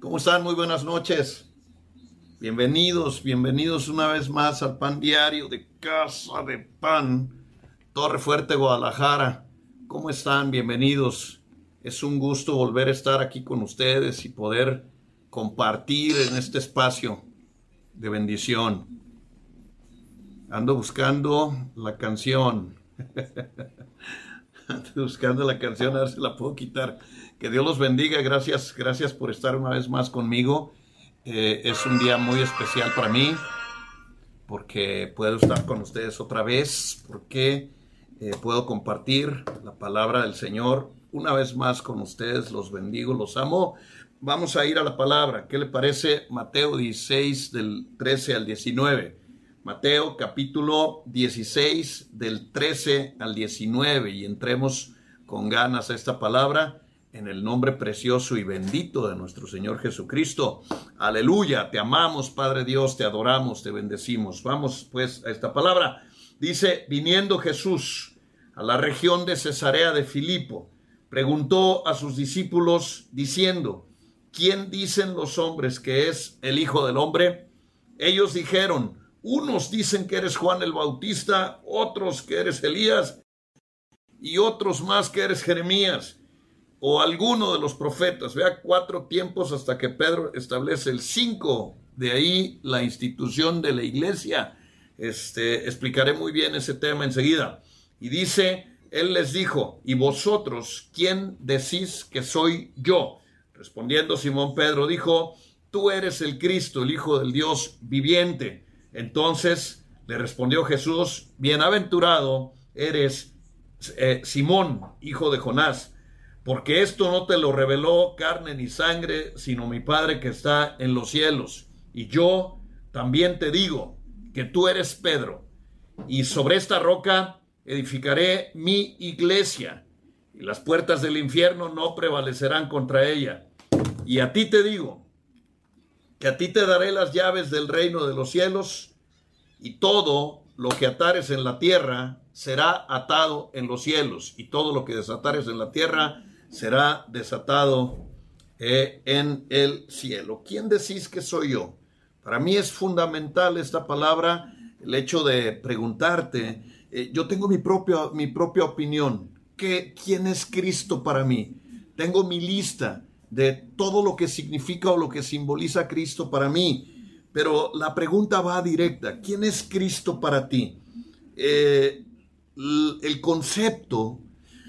¿Cómo están? Muy buenas noches. Bienvenidos, bienvenidos una vez más al pan diario de Casa de Pan, Torre Fuerte, Guadalajara. ¿Cómo están? Bienvenidos. Es un gusto volver a estar aquí con ustedes y poder compartir en este espacio de bendición. Ando buscando la canción. Ando buscando la canción, a ver si la puedo quitar. Que Dios los bendiga. Gracias, gracias por estar una vez más conmigo. Eh, es un día muy especial para mí porque puedo estar con ustedes otra vez, porque eh, puedo compartir la palabra del Señor una vez más con ustedes. Los bendigo, los amo. Vamos a ir a la palabra. ¿Qué le parece Mateo 16 del 13 al 19? Mateo capítulo 16 del 13 al 19 y entremos con ganas a esta palabra en el nombre precioso y bendito de nuestro Señor Jesucristo. Aleluya, te amamos Padre Dios, te adoramos, te bendecimos. Vamos pues a esta palabra. Dice, viniendo Jesús a la región de Cesarea de Filipo, preguntó a sus discípulos diciendo, ¿quién dicen los hombres que es el Hijo del Hombre? Ellos dijeron, unos dicen que eres Juan el Bautista, otros que eres Elías y otros más que eres Jeremías o alguno de los profetas. Vea cuatro tiempos hasta que Pedro establece el cinco. De ahí la institución de la iglesia. Este, explicaré muy bien ese tema enseguida. Y dice, él les dijo, ¿y vosotros quién decís que soy yo? Respondiendo Simón Pedro dijo, tú eres el Cristo, el Hijo del Dios viviente. Entonces le respondió Jesús, bienaventurado eres eh, Simón, hijo de Jonás porque esto no te lo reveló carne ni sangre, sino mi Padre que está en los cielos. Y yo también te digo que tú eres Pedro, y sobre esta roca edificaré mi iglesia, y las puertas del infierno no prevalecerán contra ella. Y a ti te digo, que a ti te daré las llaves del reino de los cielos, y todo lo que atares en la tierra será atado en los cielos, y todo lo que desatares en la tierra será desatado eh, en el cielo. ¿Quién decís que soy yo? Para mí es fundamental esta palabra, el hecho de preguntarte, eh, yo tengo mi propia, mi propia opinión, ¿Qué, ¿quién es Cristo para mí? Tengo mi lista de todo lo que significa o lo que simboliza Cristo para mí, pero la pregunta va directa, ¿quién es Cristo para ti? Eh, el concepto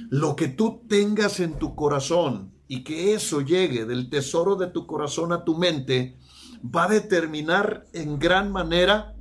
lo que tú tengas en tu corazón y que eso llegue del tesoro de tu corazón a tu mente, va a determinar en gran manera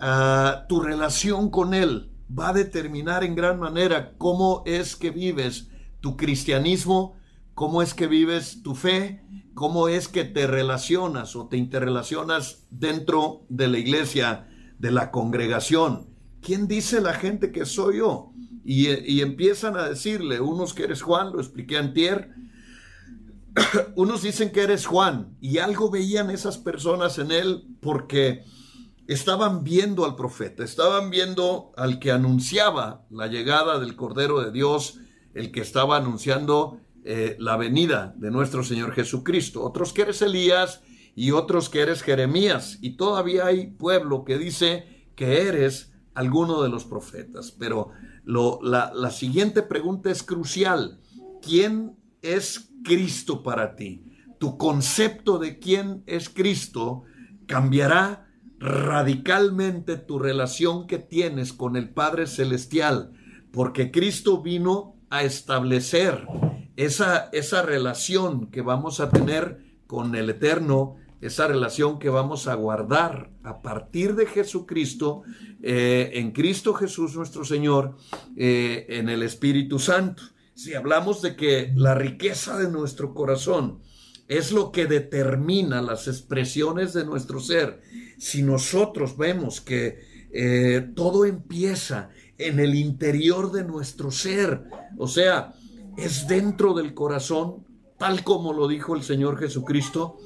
ah, tu relación con Él, va a determinar en gran manera cómo es que vives tu cristianismo, cómo es que vives tu fe, cómo es que te relacionas o te interrelacionas dentro de la iglesia, de la congregación. ¿Quién dice la gente que soy yo? Y, empiezan a decirle, unos que eres Juan, lo expliqué antier, unos dicen que eres Juan y algo veían esas personas en él porque estaban viendo al profeta, estaban viendo al que anunciaba la llegada del Cordero de Dios, el que estaba anunciando eh, la venida de nuestro Señor Jesucristo. Otros que eres Elías y otros que eres Jeremías. Y todavía hay pueblo que dice que eres alguno de los profetas. Pero la, siguiente pregunta es crucial. ¿Quién es Cristo para ti? Tu concepto de quién es Cristo cambiará radicalmente tu relación que tienes con el Padre Celestial, porque Cristo vino a establecer esa, esa relación que vamos a tener con el Eterno esa relación que vamos a guardar a partir de Jesucristo, eh, en Cristo Jesús nuestro Señor, eh, en el Espíritu Santo. Si hablamos de que la riqueza de nuestro corazón es lo que determina las expresiones de nuestro ser, si nosotros vemos que eh, todo empieza en el interior de nuestro ser, o sea, es dentro del corazón, tal como lo dijo el Señor Jesucristo,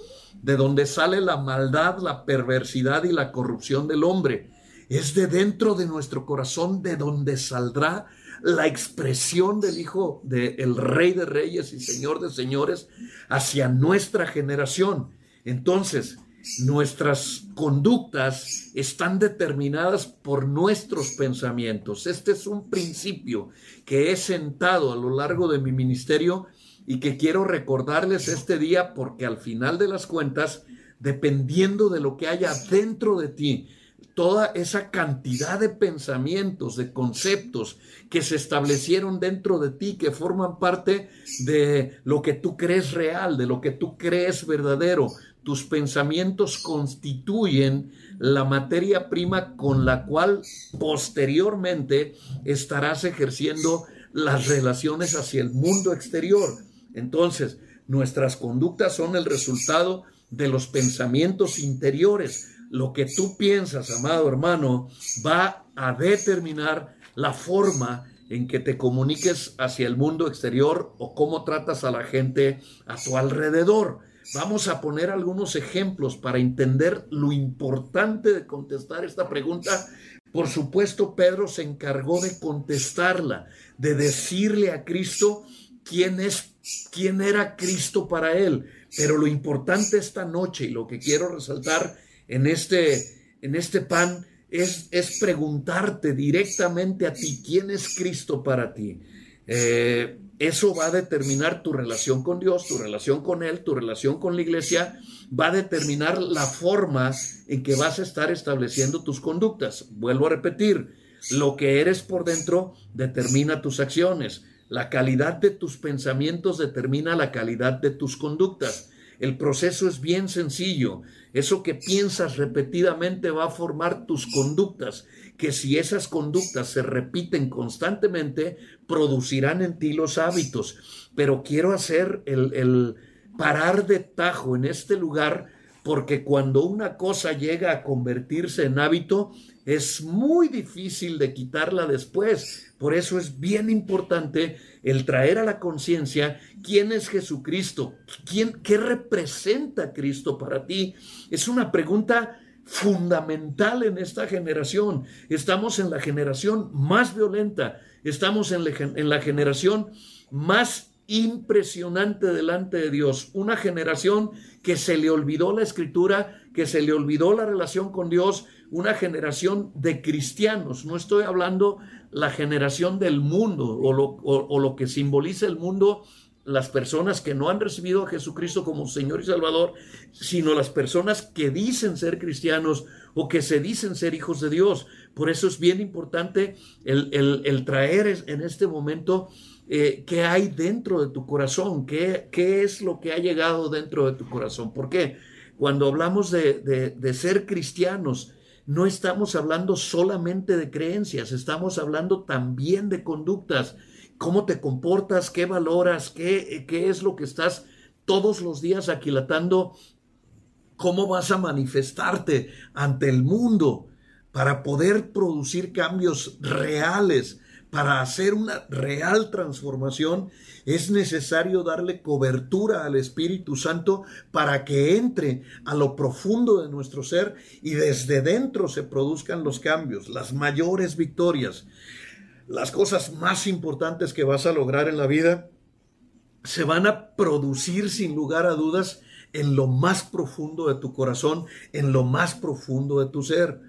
de donde sale la maldad, la perversidad y la corrupción del hombre. Es de dentro de nuestro corazón de donde saldrá la expresión del Hijo del Rey de Reyes y Señor de Señores hacia nuestra generación. Entonces, nuestras conductas están determinadas por nuestros pensamientos. Este es un principio que he sentado a lo largo de mi ministerio y que quiero recordarles este día porque al final de las cuentas, dependiendo de lo que haya dentro de ti, toda esa cantidad de pensamientos, de conceptos que se establecieron dentro de ti, que forman parte de lo que tú crees real, de lo que tú crees verdadero. Tus pensamientos constituyen la materia prima con la cual posteriormente estarás ejerciendo las relaciones hacia el mundo exterior. Entonces, nuestras conductas son el resultado de los pensamientos interiores. Lo que tú piensas, amado hermano, va a determinar la forma en que te comuniques hacia el mundo exterior o cómo tratas a la gente a tu alrededor. Vamos a poner algunos ejemplos para entender lo importante de contestar esta pregunta. Por supuesto, Pedro se encargó de contestarla, de decirle a Cristo quién es, quién era Cristo para él. Pero lo importante esta noche y lo que quiero resaltar en este, en este pan es, es preguntarte directamente a ti quién es Cristo para ti. Eh, eso va a determinar tu relación con Dios, tu relación con Él, tu relación con la iglesia, va a determinar la forma en que vas a estar estableciendo tus conductas. Vuelvo a repetir, lo que eres por dentro determina tus acciones. La calidad de tus pensamientos determina la calidad de tus conductas. El proceso es bien sencillo. Eso que piensas repetidamente va a formar tus conductas, que si esas conductas se repiten constantemente, producirán en ti los hábitos. Pero quiero hacer el, el parar de tajo en este lugar porque cuando una cosa llega a convertirse en hábito, es muy difícil de quitarla después. Por eso es bien importante el traer a la conciencia quién es Jesucristo, quién, qué representa Cristo para ti. Es una pregunta fundamental en esta generación. Estamos en la generación más violenta, estamos en la, en la generación más impresionante delante de Dios. Una generación que se le olvidó la escritura, que se le olvidó la relación con Dios, una generación de cristianos. No estoy hablando la generación del mundo o lo, o lo que simboliza el mundo las personas que no han recibido a Jesucristo como Señor y Salvador, sino las personas que dicen ser cristianos o que se dicen ser hijos de Dios. Por eso es bien importante el, el, traer en este momento eh, qué hay dentro de tu corazón, ¿Qué, qué es lo que ha llegado dentro de tu corazón. ¿Por qué? Cuando hablamos de, de, ser cristianos, no estamos hablando solamente de creencias, estamos hablando también de conductas. Cómo te comportas, qué valoras, qué, qué es lo que estás todos los días aquilatando, cómo vas a manifestarte ante el mundo para poder producir cambios reales, para hacer una real transformación, es necesario darle cobertura al Espíritu Santo para que entre a lo profundo de nuestro ser y desde dentro se produzcan los cambios, las mayores victorias las cosas más importantes que vas a lograr en la vida se van a producir sin lugar a dudas en lo más profundo de tu corazón, en lo más profundo de tu ser.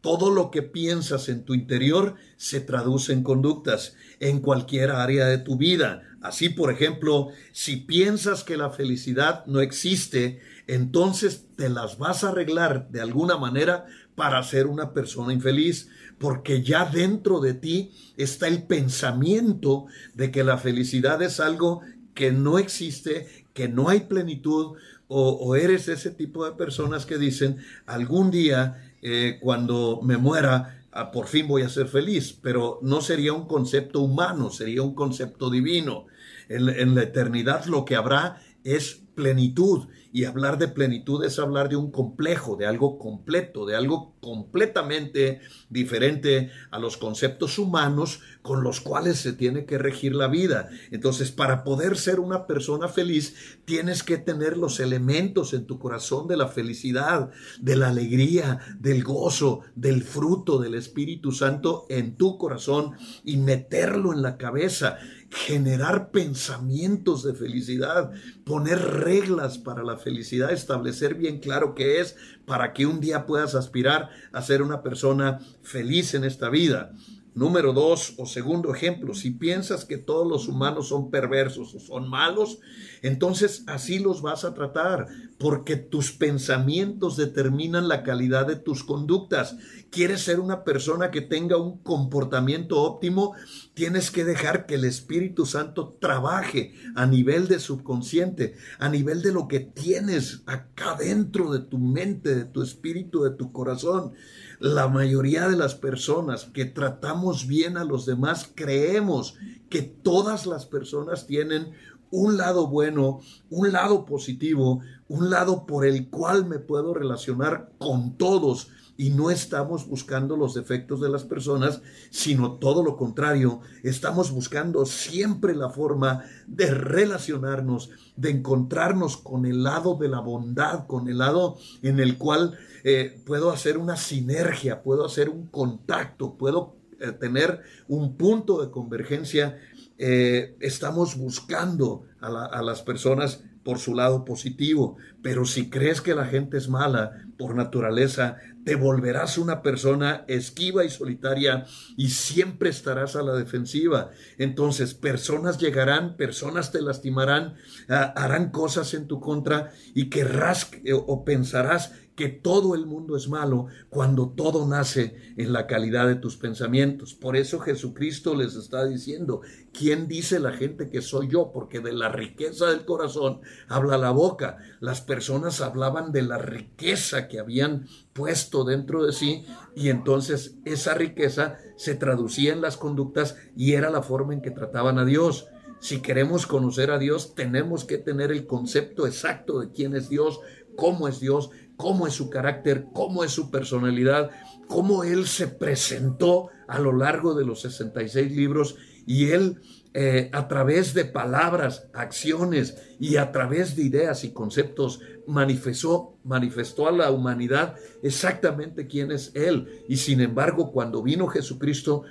Todo lo que piensas en tu interior se traduce en conductas en cualquier área de tu vida. Así, por ejemplo, si piensas que la felicidad no existe, entonces te las vas a arreglar de alguna manera para ser una persona infeliz porque ya dentro de ti está el pensamiento de que la felicidad es algo que no existe, que no hay plenitud, o, eres ese tipo de personas que dicen, algún día eh, cuando me muera, ah, por fin voy a ser feliz, pero no sería un concepto humano, sería un concepto divino. en la eternidad lo que habrá es plenitud Y hablar de plenitud es hablar de un complejo, de algo completo, de algo completamente diferente a los conceptos humanos con los cuales se tiene que regir la vida. Entonces, para poder ser una persona feliz, tienes que tener los elementos en tu corazón de la felicidad, de la alegría, del gozo, del fruto del Espíritu Santo en tu corazón y meterlo en la cabeza generar pensamientos de felicidad, poner reglas para la felicidad, establecer bien claro qué es para que un día puedas aspirar a ser una persona feliz en esta vida. Número dos o segundo ejemplo, si piensas que todos los humanos son perversos o son malos, entonces así los vas a tratar, porque tus pensamientos determinan la calidad de tus conductas. ¿Quieres ser una persona que tenga un comportamiento óptimo? Tienes que dejar que el Espíritu Santo trabaje a nivel de subconsciente, a nivel de lo que tienes acá dentro de tu mente, de tu espíritu, de tu corazón. La mayoría de las personas que tratamos bien a los demás creemos que todas las personas tienen un lado bueno, un lado positivo, un lado por el cual me puedo relacionar con todos y no estamos buscando los defectos de las personas, sino todo lo contrario, estamos buscando siempre la forma de relacionarnos, de encontrarnos con el lado de la bondad, con el lado en el cual eh, puedo hacer una sinergia, puedo hacer un contacto, puedo eh, tener un punto de convergencia. Eh, estamos buscando a las personas por su lado positivo, pero si crees que la gente es mala por naturaleza, te volverás una persona esquiva y solitaria y siempre estarás a la defensiva. Entonces, personas llegarán, personas te lastimarán, ah, harán cosas en tu contra y querrás o pensarás que todo el mundo es malo cuando todo nace en la calidad de tus pensamientos. Por eso Jesucristo les está diciendo, ¿quién dice la gente que soy yo? Porque de la riqueza del corazón habla la boca. Las personas hablaban de la riqueza que habían puesto dentro de sí y entonces esa riqueza se traducía en las conductas y era la forma en que trataban a Dios. Si queremos conocer a Dios, tenemos que tener el concepto exacto de quién es Dios, cómo es Dios, cómo es su carácter, cómo es su personalidad, cómo él se presentó a lo largo de los 66 libros y él eh, a través de palabras, acciones y a través de ideas y conceptos manifestó, manifestó a la humanidad exactamente quién es él. Y sin embargo, cuando vino Jesucristo,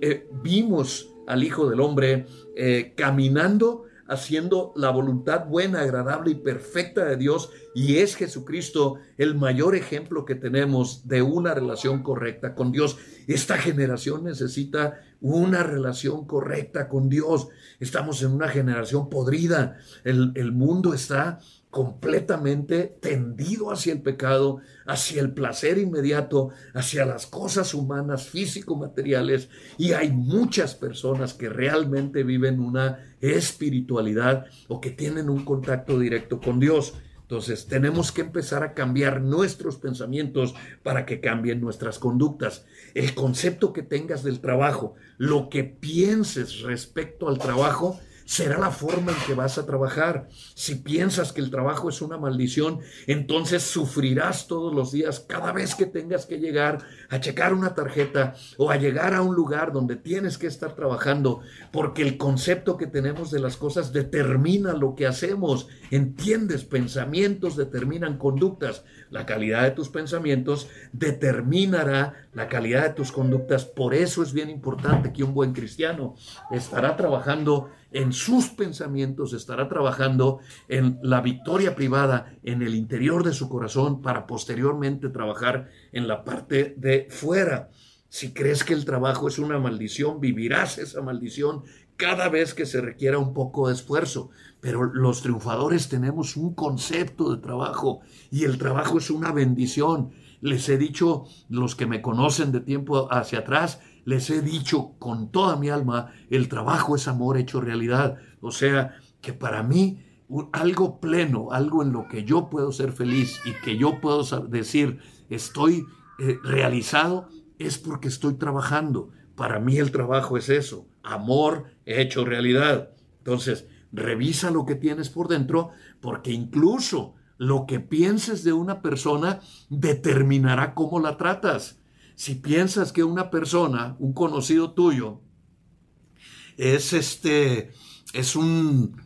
eh, vimos al Hijo del Hombre eh, caminando haciendo la voluntad buena, agradable y perfecta de Dios. Y es Jesucristo el mayor ejemplo que tenemos de una relación correcta con Dios. Esta generación necesita una relación correcta con Dios. Estamos en una generación podrida. El, mundo está completamente tendido hacia el pecado, hacia el placer inmediato, hacia las cosas humanas, físico-materiales, y hay muchas personas que realmente viven una espiritualidad o que tienen un contacto directo con Dios. Entonces tenemos que empezar a cambiar nuestros pensamientos para que cambien nuestras conductas. El concepto que tengas del trabajo, lo que pienses respecto al trabajo, será la forma en que vas a trabajar. Si piensas que el trabajo es una maldición, entonces sufrirás todos los días cada vez que tengas que llegar a checar una tarjeta o a llegar a un lugar donde tienes que estar trabajando, porque el concepto que tenemos de las cosas determina lo que hacemos. ¿Entiendes? Pensamientos determinan conductas. La calidad de tus pensamientos determinará la calidad de tus conductas. Por eso es bien importante que un buen cristiano estará trabajando en sus pensamientos, estará trabajando en la victoria privada en el interior de su corazón para posteriormente trabajar en la parte de fuera. Si crees que el trabajo es una maldición, vivirás esa maldición cada vez que se requiera un poco de esfuerzo. Pero los triunfadores tenemos un concepto de trabajo y el trabajo es una bendición. Les he dicho, los que me conocen de tiempo hacia atrás, les he dicho con toda mi alma, el trabajo es amor hecho realidad. O sea, que para mí algo pleno, algo en lo que yo puedo ser feliz y que yo puedo decir estoy eh, realizado, es porque estoy trabajando. Para mí el trabajo es eso, amor hecho realidad. Entonces, revisa lo que tienes por dentro, porque incluso lo que pienses de una persona determinará cómo la tratas. Si piensas que una persona, un conocido tuyo, es este, es un,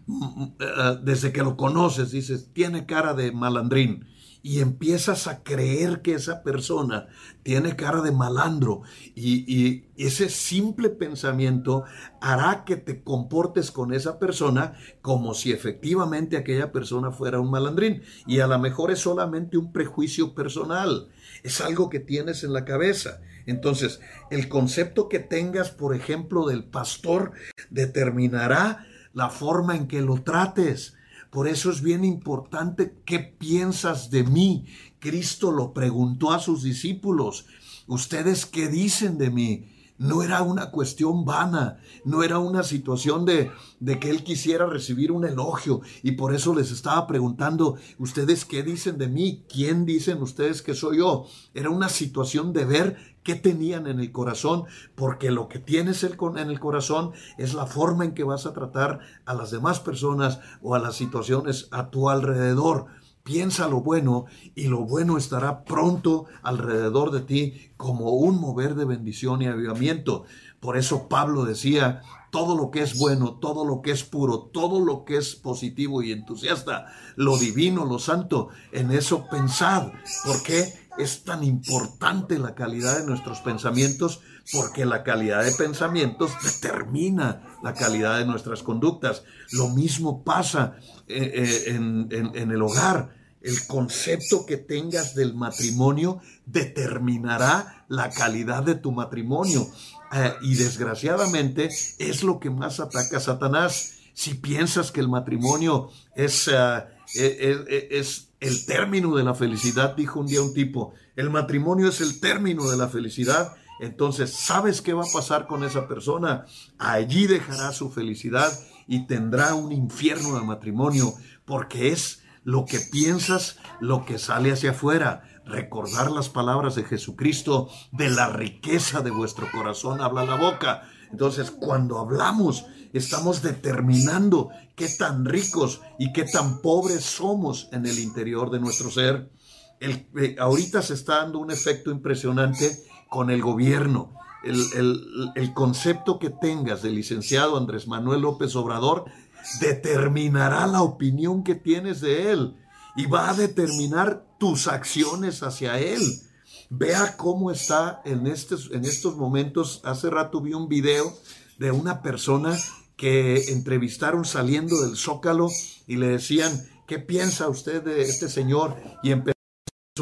eh, desde que lo conoces, dices, tiene cara de malandrín y empiezas a creer que esa persona tiene cara de malandro y, ese simple pensamiento hará que te comportes con esa persona como si efectivamente aquella persona fuera un malandrín y a lo mejor es solamente un prejuicio personal, es algo que tienes en la cabeza. Entonces, el concepto que tengas, por ejemplo, del pastor determinará la forma en que lo trates. Por eso es bien importante qué piensas de mí. Cristo lo preguntó a sus discípulos. ¿Ustedes qué dicen de mí? No era una cuestión vana, no era una situación de, de, que él quisiera recibir un elogio y por eso les estaba preguntando, ¿ustedes qué dicen de mí? ¿Quién dicen ustedes que soy yo? Era una situación de ver qué tenían en el corazón, porque lo que tienes en el corazón es la forma en que vas a tratar a las demás personas o a las situaciones a tu alrededor. Piensa lo bueno y lo bueno estará pronto alrededor de ti como un mover de bendición y avivamiento. Por eso Pablo decía, todo lo que es bueno, todo lo que es puro, todo lo que es positivo y entusiasta, lo divino, lo santo, en eso pensad. ¿Por qué? es tan importante la calidad de nuestros pensamientos porque la calidad de pensamientos determina la calidad de nuestras conductas. Lo mismo pasa eh, eh, en, el hogar. El concepto que tengas del matrimonio determinará la calidad de tu matrimonio. Eh, y desgraciadamente es lo que más ataca a Satanás. Si piensas que el matrimonio es, es el término de la felicidad, dijo un día un tipo, el matrimonio es el término de la felicidad, entonces sabes qué va a pasar con esa persona, allí dejará su felicidad y tendrá un infierno de matrimonio, porque es lo que piensas, lo que sale hacia afuera. Recordar las palabras de Jesucristo, de la riqueza de vuestro corazón habla la boca. Entonces, cuando hablamos, estamos determinando qué tan ricos y qué tan pobres somos en el interior de nuestro ser. El, eh, ahorita se está dando un efecto impresionante con el gobierno. El, concepto que tengas del licenciado Andrés Manuel López Obrador determinará la opinión que tienes de él y va a determinar tus acciones hacia él. Vea cómo está en estos, en estos momentos. Hace rato vi un video de una persona que entrevistaron saliendo del Zócalo y le decían, ¿qué piensa usted de este señor? Y empezó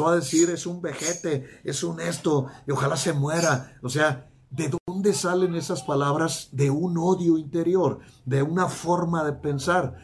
a decir, es un vejete, es un esto, y ojalá se muera. O sea, ¿de dónde salen esas palabras? De un odio interior, de una forma de pensar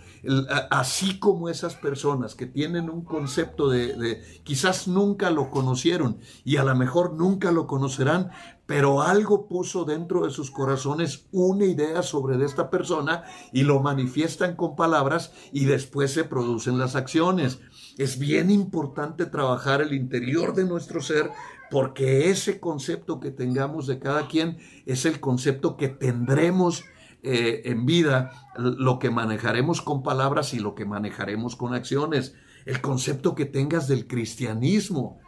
así como esas personas que tienen un concepto de, quizás nunca lo conocieron y a lo mejor nunca lo conocerán, pero algo puso dentro de sus corazones una idea sobre esta persona y lo manifiestan con palabras y después se producen las acciones. Es bien importante trabajar el interior de nuestro ser porque ese concepto que tengamos de cada quien es el concepto que tendremos eh, en vida lo que manejaremos con palabras y lo que manejaremos con acciones. El concepto que tengas del cristianismo.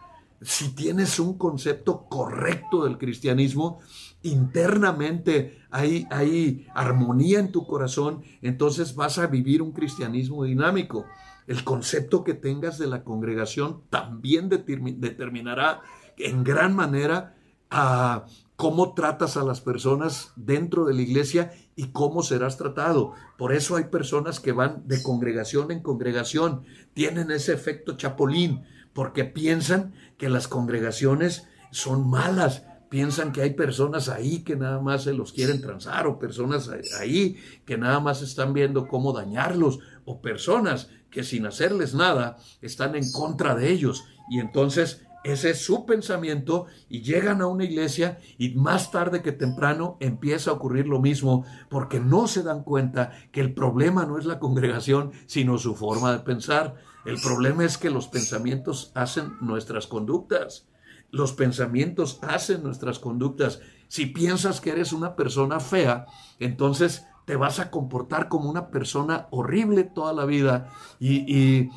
Si tienes un concepto correcto del cristianismo, internamente hay, hay armonía en tu corazón, entonces vas a vivir un cristianismo dinámico. El concepto que tengas de la congregación también determinará en gran manera a cómo tratas a las personas dentro de la iglesia y cómo serás tratado. Por eso hay personas que van de congregación en congregación, tienen ese efecto chapolín, porque piensan que las congregaciones son malas, piensan que hay personas ahí que nada más se los quieren transar o personas ahí que nada más están viendo cómo dañarlos o personas que sin hacerles nada están en contra de ellos y entonces ese es su pensamiento y llegan a una iglesia y más tarde que temprano empieza a ocurrir lo mismo porque no se dan cuenta que el problema no es la congregación, sino su forma de pensar. El problema es que los pensamientos hacen nuestras conductas. Los pensamientos hacen nuestras conductas. Si piensas que eres una persona fea, entonces te vas a comportar como una persona horrible toda la vida y, y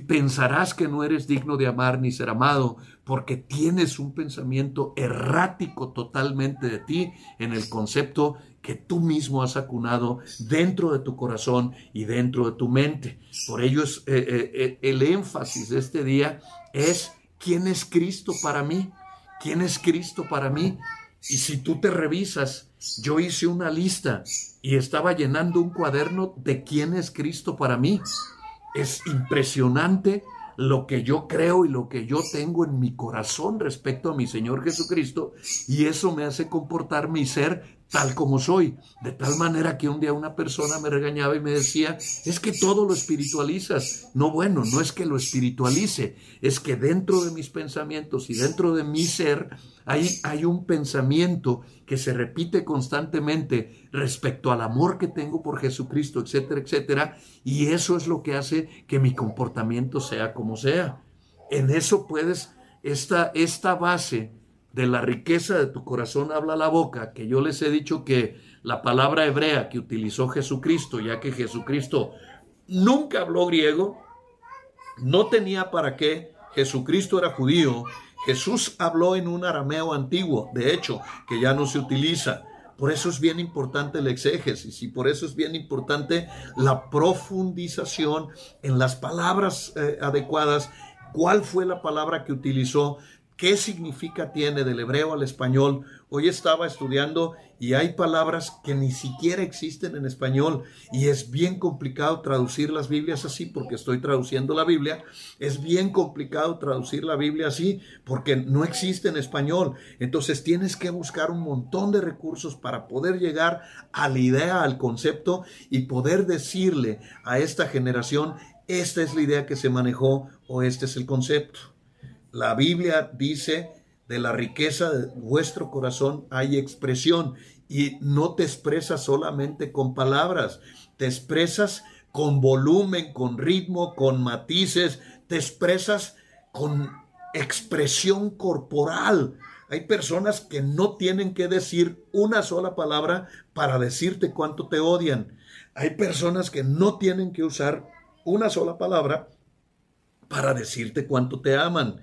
pensarás que no eres digno de amar ni ser amado, porque tienes un pensamiento errático totalmente de ti en el concepto que tú mismo has acunado dentro de tu corazón y dentro de tu mente. Por ello es, eh, eh, eh, el énfasis de este día es quién es Cristo para mí, quién es Cristo para mí. Y si tú te revisas, yo hice una lista y estaba llenando un cuaderno de quién es Cristo para mí. Es impresionante lo que yo creo y lo que yo tengo en mi corazón respecto a mi Señor Jesucristo y eso me hace comportarme y ser tal como soy. De tal manera que un día una persona me regañaba y me decía, es que todo lo espiritualizas. No, bueno, no es que lo espiritualice, es que dentro de mis pensamientos y dentro de mi ser hay, hay un pensamiento que se repite constantemente respecto al amor que tengo por Jesucristo, etcétera, etcétera. Y eso es lo que hace que mi comportamiento sea como sea. En eso puedes, esta, esta base de la riqueza de tu corazón habla la boca, que yo les he dicho que la palabra hebrea que utilizó Jesucristo, ya que Jesucristo nunca habló griego, no tenía para qué, Jesucristo era judío, Jesús habló en un arameo antiguo, de hecho, que ya no se utiliza. Por eso es bien importante el exégesis y por eso es bien importante la profundización en las palabras eh, adecuadas. ¿Cuál fue la palabra que utilizó? ¿Qué significa tiene del hebreo al español? Hoy estaba estudiando y hay palabras que ni siquiera existen en español y es bien complicado traducir las Biblias así porque estoy traduciendo la Biblia. Es bien complicado traducir la Biblia así porque no existe en español. Entonces tienes que buscar un montón de recursos para poder llegar a la idea, al concepto y poder decirle a esta generación, esta es la idea que se manejó o este es el concepto. La Biblia dice, de la riqueza de vuestro corazón hay expresión y no te expresas solamente con palabras, te expresas con volumen, con ritmo, con matices, te expresas con expresión corporal. Hay personas que no tienen que decir una sola palabra para decirte cuánto te odian. Hay personas que no tienen que usar una sola palabra para decirte cuánto te aman.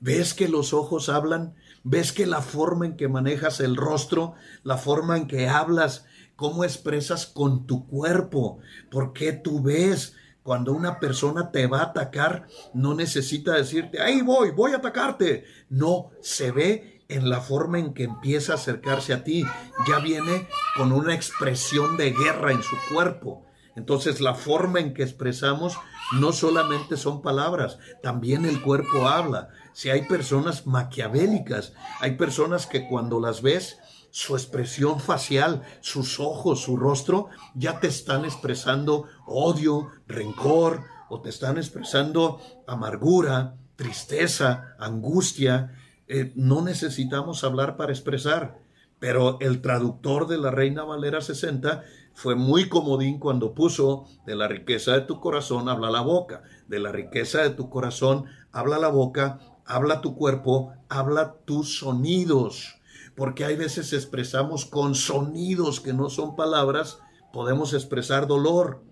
¿Ves que los ojos hablan? ¿Ves que la forma en que manejas el rostro, la forma en que hablas, cómo expresas con tu cuerpo? ¿Por qué tú ves? Cuando una persona te va a atacar, no necesita decirte, ahí voy, voy a atacarte. No, se ve en la forma en que empieza a acercarse a ti. Ya viene con una expresión de guerra en su cuerpo. Entonces la forma en que expresamos no solamente son palabras, también el cuerpo habla. Si hay personas maquiavélicas, hay personas que cuando las ves, su expresión facial, sus ojos, su rostro, ya te están expresando odio, rencor, o te están expresando amargura, tristeza, angustia. Eh, no necesitamos hablar para expresar, pero el traductor de la Reina Valera 60 fue muy comodín cuando puso de la riqueza de tu corazón habla la boca, de la riqueza de tu corazón habla la boca, habla tu cuerpo, habla tus sonidos, porque hay veces expresamos con sonidos que no son palabras, podemos expresar dolor.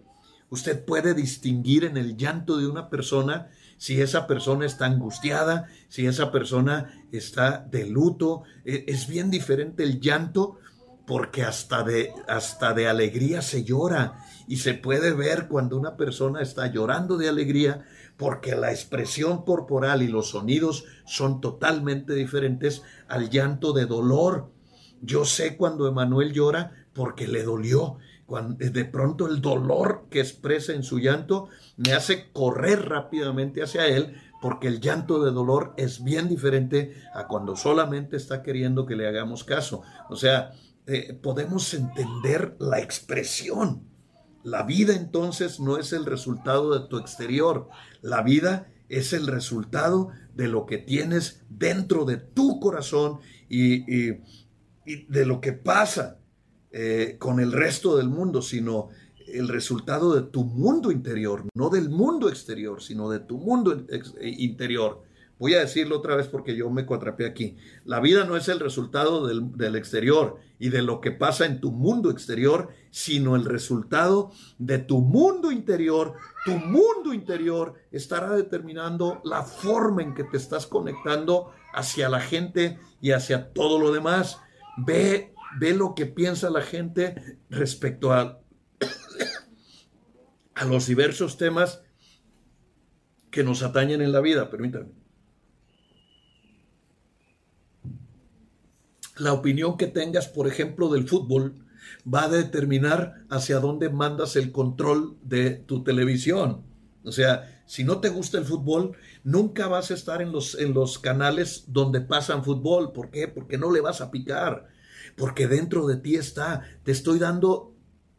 Usted puede distinguir en el llanto de una persona si esa persona está angustiada, si esa persona está de luto. E, es bien diferente el llanto porque hasta de, hasta de alegría se llora y se puede ver cuando una persona está llorando de alegría porque la expresión corporal y los sonidos son totalmente diferentes al llanto de dolor. Yo sé cuando Emanuel llora porque le dolió. Cuando, de pronto el dolor que expresa en su llanto me hace correr rápidamente hacia él porque el llanto de dolor es bien diferente a cuando solamente está queriendo que le hagamos caso. O sea, eh, podemos entender la expresión. La vida entonces no es el resultado de tu exterior, la vida es el resultado de lo que tienes dentro de tu corazón y, de lo que pasa eh, con el resto del mundo, sino el resultado de tu mundo interior, no del mundo exterior, sino de tu mundo interior. Voy a decirlo otra vez porque yo me cuatrapé aquí. La vida no es el resultado del, exterior y de lo que pasa en tu mundo exterior, sino el resultado de tu mundo interior. Tu mundo interior estará determinando la forma en que te estás conectando hacia la gente y hacia todo lo demás. Ve, ve lo que piensa la gente respecto a, a los diversos temas que nos atañen en la vida, permítanme. La opinión que tengas, por ejemplo, del fútbol va a determinar hacia dónde mandas el control de tu televisión. O sea, si no te gusta el fútbol, nunca vas a estar en los, en los canales donde pasan fútbol. ¿Por qué? Porque no le vas a picar. Porque dentro de ti está. Te estoy dando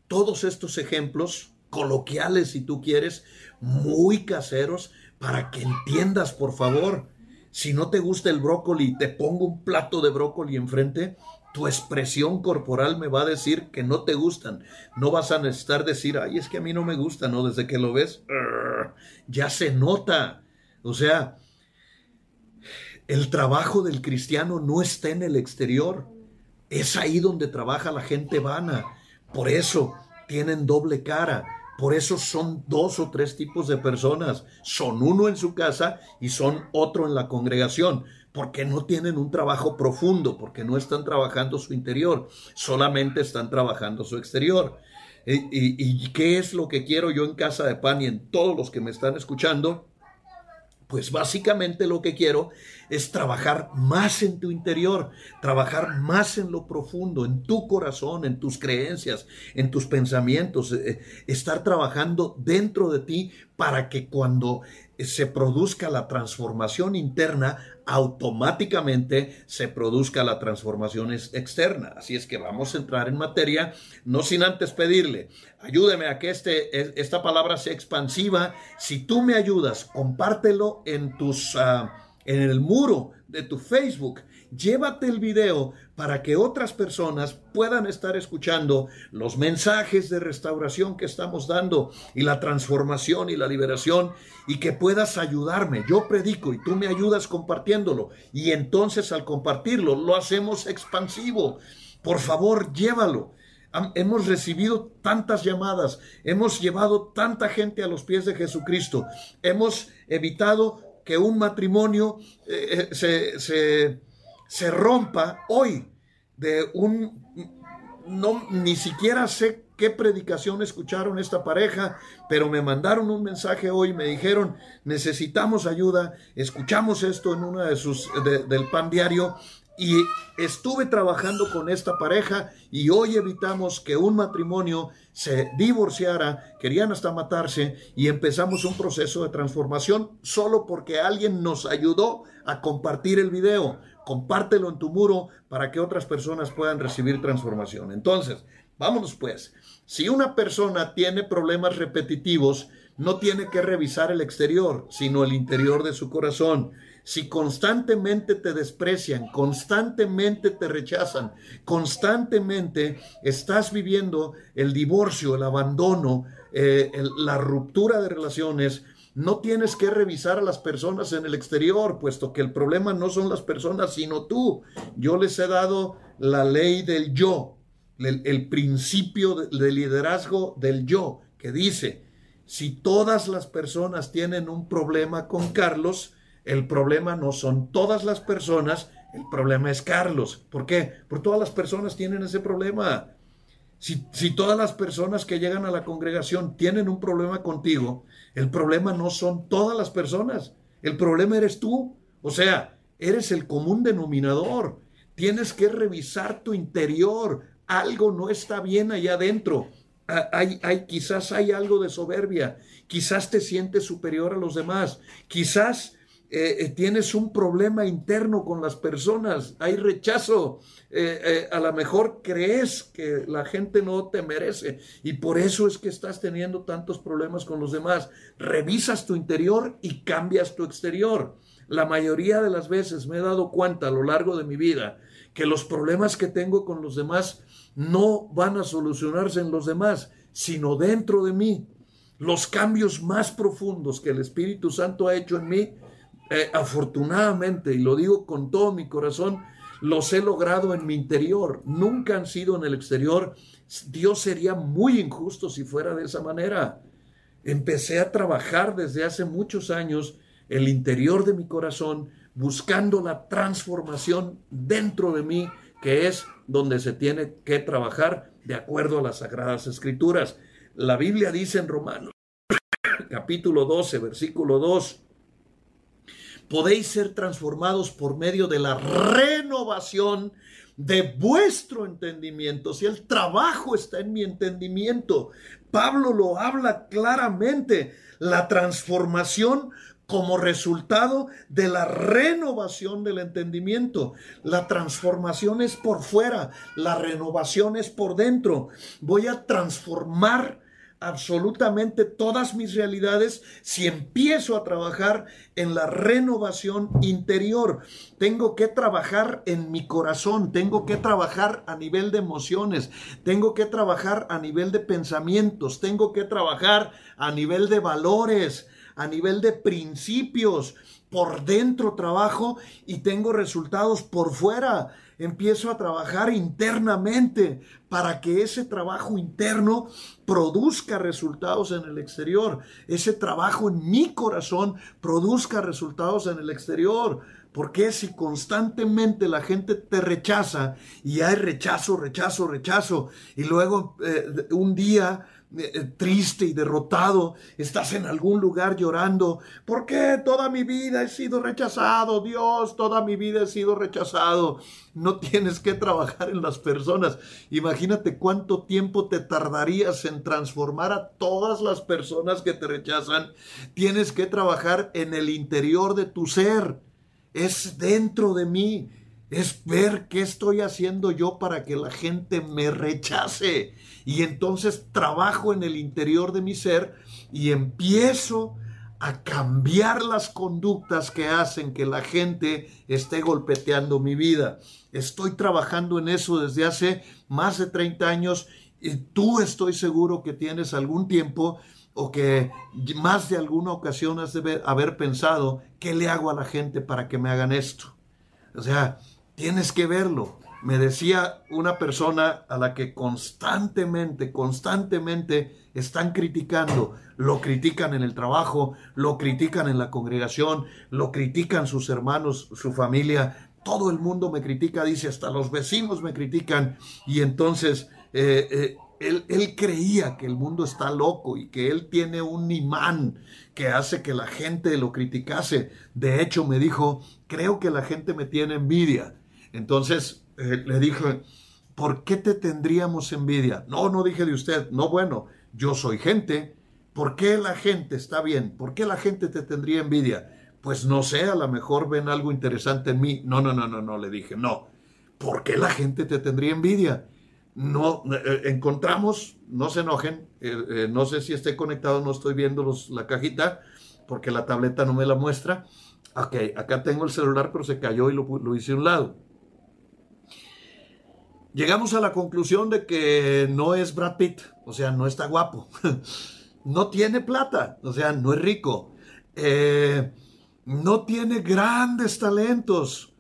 todos estos ejemplos coloquiales, si tú quieres, muy caseros, para que entiendas, por favor. Si no te gusta el brócoli y te pongo un plato de brócoli enfrente, tu expresión corporal me va a decir que no te gustan. No vas a necesitar decir, ay, es que a mí no me gusta, ¿no? Desde que lo ves, ya se nota. O sea, el trabajo del cristiano no está en el exterior. Es ahí donde trabaja la gente vana. Por eso tienen doble cara. Por eso son dos o tres tipos de personas. Son uno en su casa y son otro en la congregación, porque no tienen un trabajo profundo, porque no están trabajando su interior, solamente están trabajando su exterior. ¿Y, qué es lo que quiero yo en casa de pan y en todos los que me están escuchando? Pues básicamente lo que quiero es trabajar más en tu interior, trabajar más en lo profundo, en tu corazón, en tus creencias, en tus pensamientos, eh, estar trabajando dentro de ti para que cuando se produzca la transformación interna, automáticamente se produzca la transformación externa. Así es que vamos a entrar en materia, no sin antes pedirle, ayúdeme a que este, esta palabra sea expansiva. Si tú me ayudas, compártelo en tus... Ah, en el muro de tu Facebook. Llévate el video para que otras personas puedan estar escuchando los mensajes de restauración que estamos dando y la transformación y la liberación y que puedas ayudarme. Yo predico y tú me ayudas compartiéndolo y entonces al compartirlo lo hacemos expansivo. Por favor, llévalo. Hemos recibido tantas llamadas, hemos llevado tanta gente a los pies de Jesucristo, hemos evitado que un matrimonio eh, se, se, rompa hoy de un... No, ni siquiera sé qué predicación escucharon esta pareja, pero me mandaron un mensaje hoy, me dijeron, necesitamos ayuda, escuchamos esto en una de sus, del pan diario y estuve trabajando con esta pareja y hoy evitamos que un matrimonio se divorciara, querían hasta matarse y empezamos un proceso de transformación solo porque alguien nos ayudó a compartir el video. Compártelo en tu muro para que otras personas puedan recibir transformación. Entonces, vámonos pues. Si una persona tiene problemas repetitivos, no tiene que revisar el exterior, sino el interior de su corazón si constantemente te desprecian, constantemente te rechazan, constantemente estás viviendo el divorcio, el abandono, eh, la ruptura de relaciones, no tienes que revisar a las personas en el exterior, puesto que el problema no son las personas, sino tú. Yo les he dado la ley del yo, el, principio de liderazgo del yo, que dice, si todas las personas tienen un problema con Carlos, el problema no son todas las personas, el problema es Carlos. ¿Por qué? Porque todas las personas tienen ese problema. Si, todas las personas que llegan a la congregación tienen un problema contigo, el problema no son todas las personas, el problema eres tú. O sea, eres el común denominador. Tienes que revisar tu interior. Algo no está bien allá adentro. Ah, hay, hay, quizás hay algo de soberbia. Quizás te sientes superior a los demás. Quizás eh, eh, tienes un problema interno con las personas, hay rechazo, eh, a lo mejor crees que la gente no te merece y por eso es que estás teniendo tantos problemas con los demás. Revisas tu interior y cambias tu exterior. La mayoría de las veces me he dado cuenta a lo largo de mi vida que los problemas que tengo con los demás no van a solucionarse en los demás, sino dentro de mí. Los cambios más profundos que el Espíritu Santo ha hecho en mí eh, afortunadamente, y lo digo con todo mi corazón, los he logrado en mi interior, nunca han sido en el exterior. Dios sería muy injusto si fuera de esa manera. Empecé a trabajar desde hace muchos años el interior de mi corazón, buscando la transformación dentro de mí, que es donde se tiene que trabajar de acuerdo a las sagradas escrituras. La Biblia dice en Romanos capítulo 12, versículo 2, podéis ser transformados por medio de la renovación de vuestro entendimiento. Si el trabajo está en mi entendimiento, Pablo lo habla claramente, la transformación como resultado de la renovación del entendimiento. La transformación es por fuera, la renovación es por dentro. Voy a transformar absolutamente todas mis realidades si empiezo a trabajar en la renovación interior. Tengo que trabajar en mi corazón, tengo que trabajar a nivel de emociones, tengo que trabajar a nivel de pensamientos, tengo que trabajar a nivel de valores, a nivel de principios. Por dentro trabajo y tengo resultados por fuera empiezo a trabajar internamente para que ese trabajo interno produzca resultados en el exterior. Ese trabajo en mi corazón produzca resultados en el exterior. Porque si constantemente la gente te rechaza y hay rechazo, rechazo, rechazo, y luego eh, un día triste y derrotado, estás en algún lugar llorando, ¿por qué toda mi vida he sido rechazado? Dios, toda mi vida he sido rechazado. No tienes que trabajar en las personas. Imagínate cuánto tiempo te tardarías en transformar a todas las personas que te rechazan. Tienes que trabajar en el interior de tu ser. Es dentro de mí es ver qué estoy haciendo yo para que la gente me rechace. Y entonces trabajo en el interior de mi ser y empiezo a cambiar las conductas que hacen que la gente esté golpeteando mi vida. Estoy trabajando en eso desde hace más de 30 años y tú estoy seguro que tienes algún tiempo o que más de alguna ocasión has de haber pensado, ¿qué le hago a la gente para que me hagan esto? O sea, Tienes que verlo. Me decía una persona a la que constantemente, constantemente están criticando. Lo critican en el trabajo, lo critican en la congregación, lo critican sus hermanos, su familia. Todo el mundo me critica, dice, hasta los vecinos me critican. Y entonces eh, eh, él, él, creía que el mundo está loco y que él tiene un imán que hace que la gente lo criticase. De hecho, me dijo, creo que la gente me tiene envidia. Entonces eh, le dije, ¿por qué te tendríamos envidia? No, no dije de usted, no, bueno, yo soy gente. ¿Por qué la gente está bien? ¿Por qué la gente te tendría envidia? Pues no sé, a lo mejor ven algo interesante en mí. No, no, no, no, no, le dije, no. ¿Por qué la gente te tendría envidia? No, eh, encontramos, no se enojen, eh, no sé si esté conectado, no estoy viendo los, la cajita, porque la tableta no me la muestra. Ok, acá tengo el celular, pero se cayó y lo, lo hice a un lado. Llegamos a la conclusión de que no es Brad Pitt, o sea, no está guapo, no tiene plata, o sea, no es rico, eh, no tiene grandes talentos,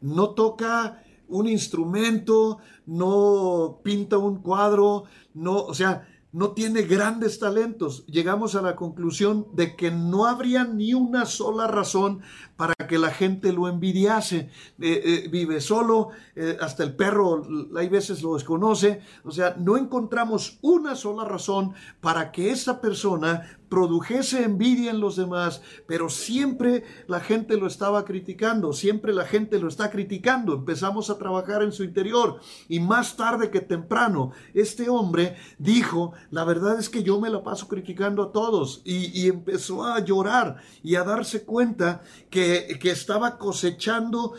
no toca un instrumento, no pinta un cuadro, no, o sea, no tiene grandes talentos. Llegamos a la conclusión de que no habría ni una sola razón para que la gente lo envidiase. Eh, eh, vive solo, eh, hasta el perro hay veces lo desconoce. O sea, no encontramos una sola razón para que esa persona produjese envidia en los demás, pero siempre la gente lo estaba criticando, siempre la gente lo está criticando. Empezamos a trabajar en su interior y más tarde que temprano, este hombre dijo, la verdad es que yo me la paso criticando a todos y, empezó a llorar y a darse cuenta que, que estaba cosechando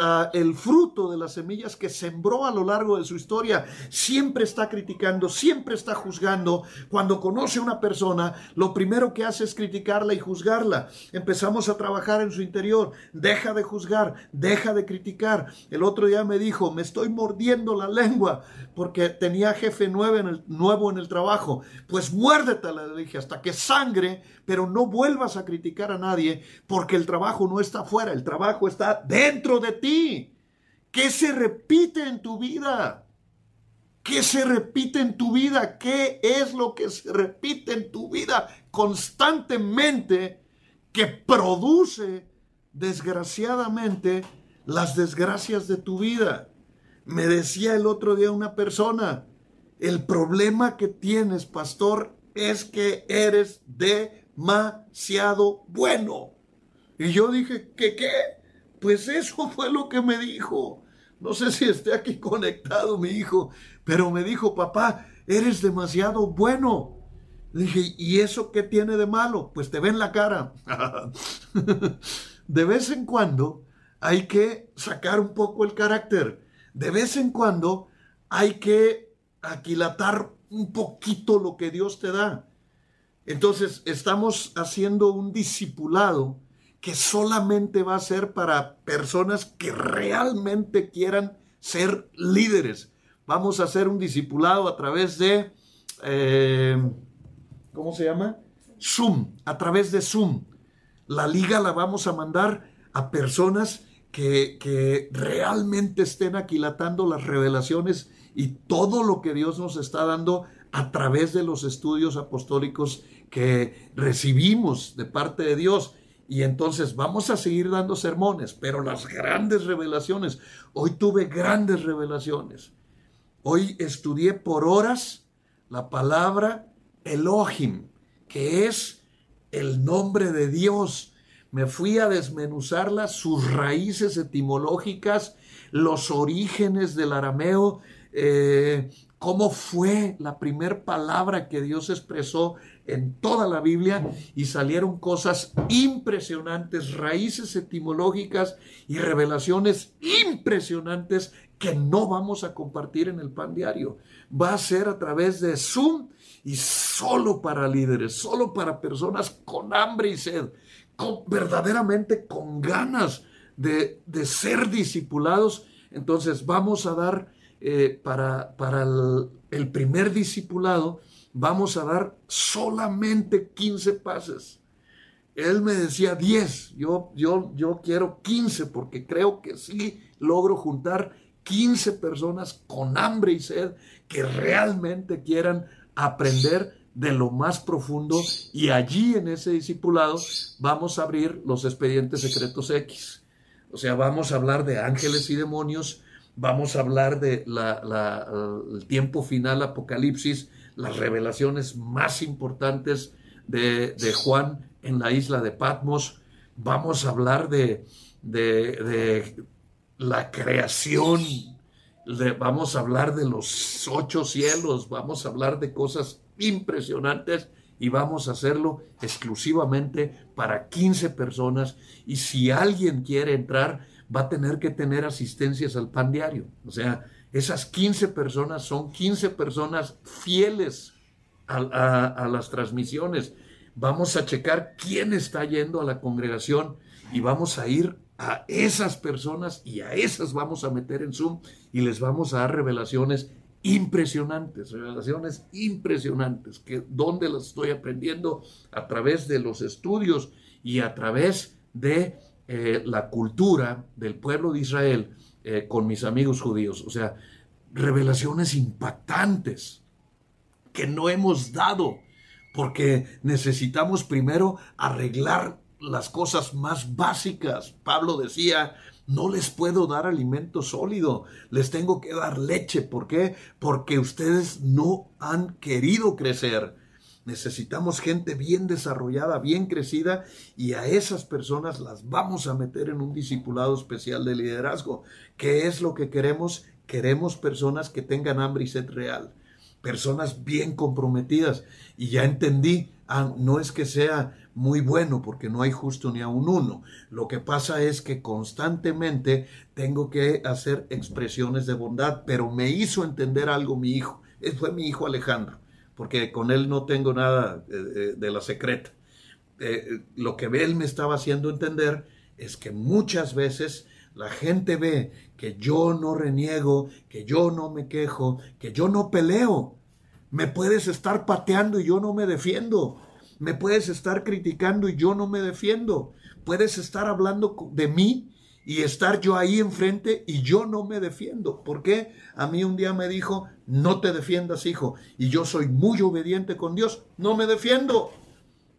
ah, el fruto de las semillas que sembró a lo largo de su historia. Siempre está criticando, siempre está juzgando. Cuando conoce a una persona, lo primero que hace es criticarla y juzgarla. Empezamos a trabajar en su interior. Deja de juzgar, deja de criticar. El otro día me dijo, me estoy mordiendo la lengua porque tenía jefe nuevo en el, nuevo en el trabajo. Pues muérdetela, le dije, hasta que sangre, pero no vuelvas a criticar a nadie el trabajo no está afuera, el trabajo está dentro de ti. ¿Qué se repite en tu vida? ¿Qué se repite en tu vida? ¿Qué es lo que se repite en tu vida constantemente que produce, desgraciadamente, las desgracias de tu vida? Me decía el otro día una persona, el problema que tienes, pastor, es que eres demasiado bueno. Y yo dije, ¿qué qué? Pues eso fue lo que me dijo. No sé si esté aquí conectado mi hijo, pero me dijo, papá, eres demasiado bueno. Le dije, ¿y eso qué tiene de malo? Pues te ven la cara. de vez en cuando hay que sacar un poco el carácter. De vez en cuando hay que aquilatar un poquito lo que Dios te da. Entonces, estamos haciendo un discipulado que solamente va a ser para personas que realmente quieran ser líderes Vamos a hacer un discipulado a través de, eh, ¿cómo se llama? Zoom, a través de Zoom. La liga la vamos a mandar a personas que, que realmente estén aquilatando las revelaciones y todo lo que Dios nos está dando a través de los estudios apostólicos que recibimos de parte de Dios. Y entonces vamos a seguir dando sermones, pero las grandes revelaciones, hoy tuve grandes revelaciones. Hoy estudié por horas la palabra Elohim, que es el nombre de Dios. Me fui a desmenuzarla, sus raíces etimológicas, los orígenes del arameo, eh, cómo fue la primera palabra que Dios expresó en toda la Biblia y salieron cosas impresionantes, raíces etimológicas y revelaciones impresionantes que no vamos a compartir en el pan diario. Va a ser a través de Zoom y solo para líderes, solo para personas con hambre y sed, verdaderamente con ganas de, ser discipulados. Entonces vamos a dar eh, para, para el, el, primer discipulado, vamos a dar solamente 15 pases. Él me decía 10, yo, yo, yo quiero 15 porque creo que sí logro juntar 15 personas con hambre y sed que realmente quieran aprender de lo más profundo y allí en ese discipulado vamos a abrir los expedientes secretos X. O sea, vamos a hablar de ángeles y demonios, vamos a hablar de el tiempo final, Apocalipsis, las revelaciones más importantes de, Juan en la isla de Patmos, vamos a hablar de, de la creación, vamos a hablar de los ocho cielos, vamos a hablar de cosas impresionantes y vamos a hacerlo exclusivamente para 15 personas. Y si alguien quiere entrar va a tener que tener asistencias al pan diario. O sea, esas 15 personas son 15 personas fieles a, las transmisiones. Vamos a checar quién está yendo a la congregación y vamos a ir a esas personas y a esas vamos a meter en Zoom y les vamos a dar revelaciones impresionantes, revelaciones impresionantes, que donde las estoy aprendiendo a través de los estudios y a través de eh, la cultura del pueblo de Israel eh, con mis amigos judíos. O sea, revelaciones impactantes que no hemos dado porque necesitamos primero arreglar las cosas más básicas. Pablo decía, no les puedo dar alimento sólido, les tengo que dar leche. ¿Por qué? Porque ustedes no han querido crecer. Necesitamos gente bien desarrollada, bien crecida y a esas personas las vamos a meter en un discipulado especial de liderazgo. ¿Qué es lo que queremos? Queremos personas que tengan hambre y sed real, personas bien comprometidas. Y ya entendí, ah, no es que sea muy bueno porque no hay justo ni a un uno. Lo que pasa es que constantemente tengo que hacer expresiones de bondad, pero me hizo entender algo mi hijo. Fue mi hijo Alejandro. Porque con él no tengo nada eh, eh, de la secreta. Eh, lo que él me estaba haciendo entender es que muchas veces la gente ve que yo no reniego, que yo no me quejo, que yo no peleo. Me puedes estar pateando y yo no me defiendo. Me puedes estar criticando y yo no me defiendo. Puedes estar hablando de mí y estar yo ahí enfrente y yo no me defiendo. ¿Por qué? A mí un día me dijo, no te defiendas, hijo. Y yo soy muy obediente con Dios, no me defiendo.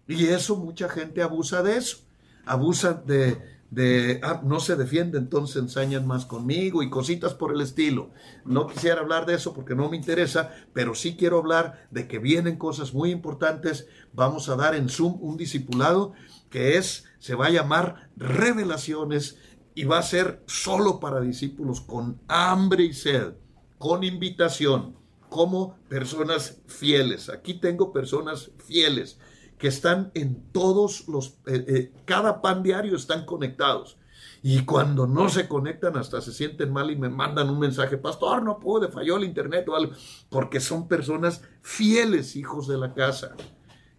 Y eso mucha gente abusa de eso. Abusa de, de ah, no se defiende, entonces ensañan más conmigo y cositas por el estilo. No quisiera hablar de eso porque no me interesa, pero sí quiero hablar de que vienen cosas muy importantes. Vamos a dar en Zoom un discipulado que es, se va a llamar Revelaciones y va a ser solo para discípulos con hambre y sed, con invitación, como personas fieles. Aquí tengo personas fieles que están en todos los, eh, eh, cada pan diario están conectados. Y cuando no se conectan, hasta se sienten mal y me mandan un mensaje, pastor, no pude, falló el internet o algo, porque son personas fieles, hijos de la casa.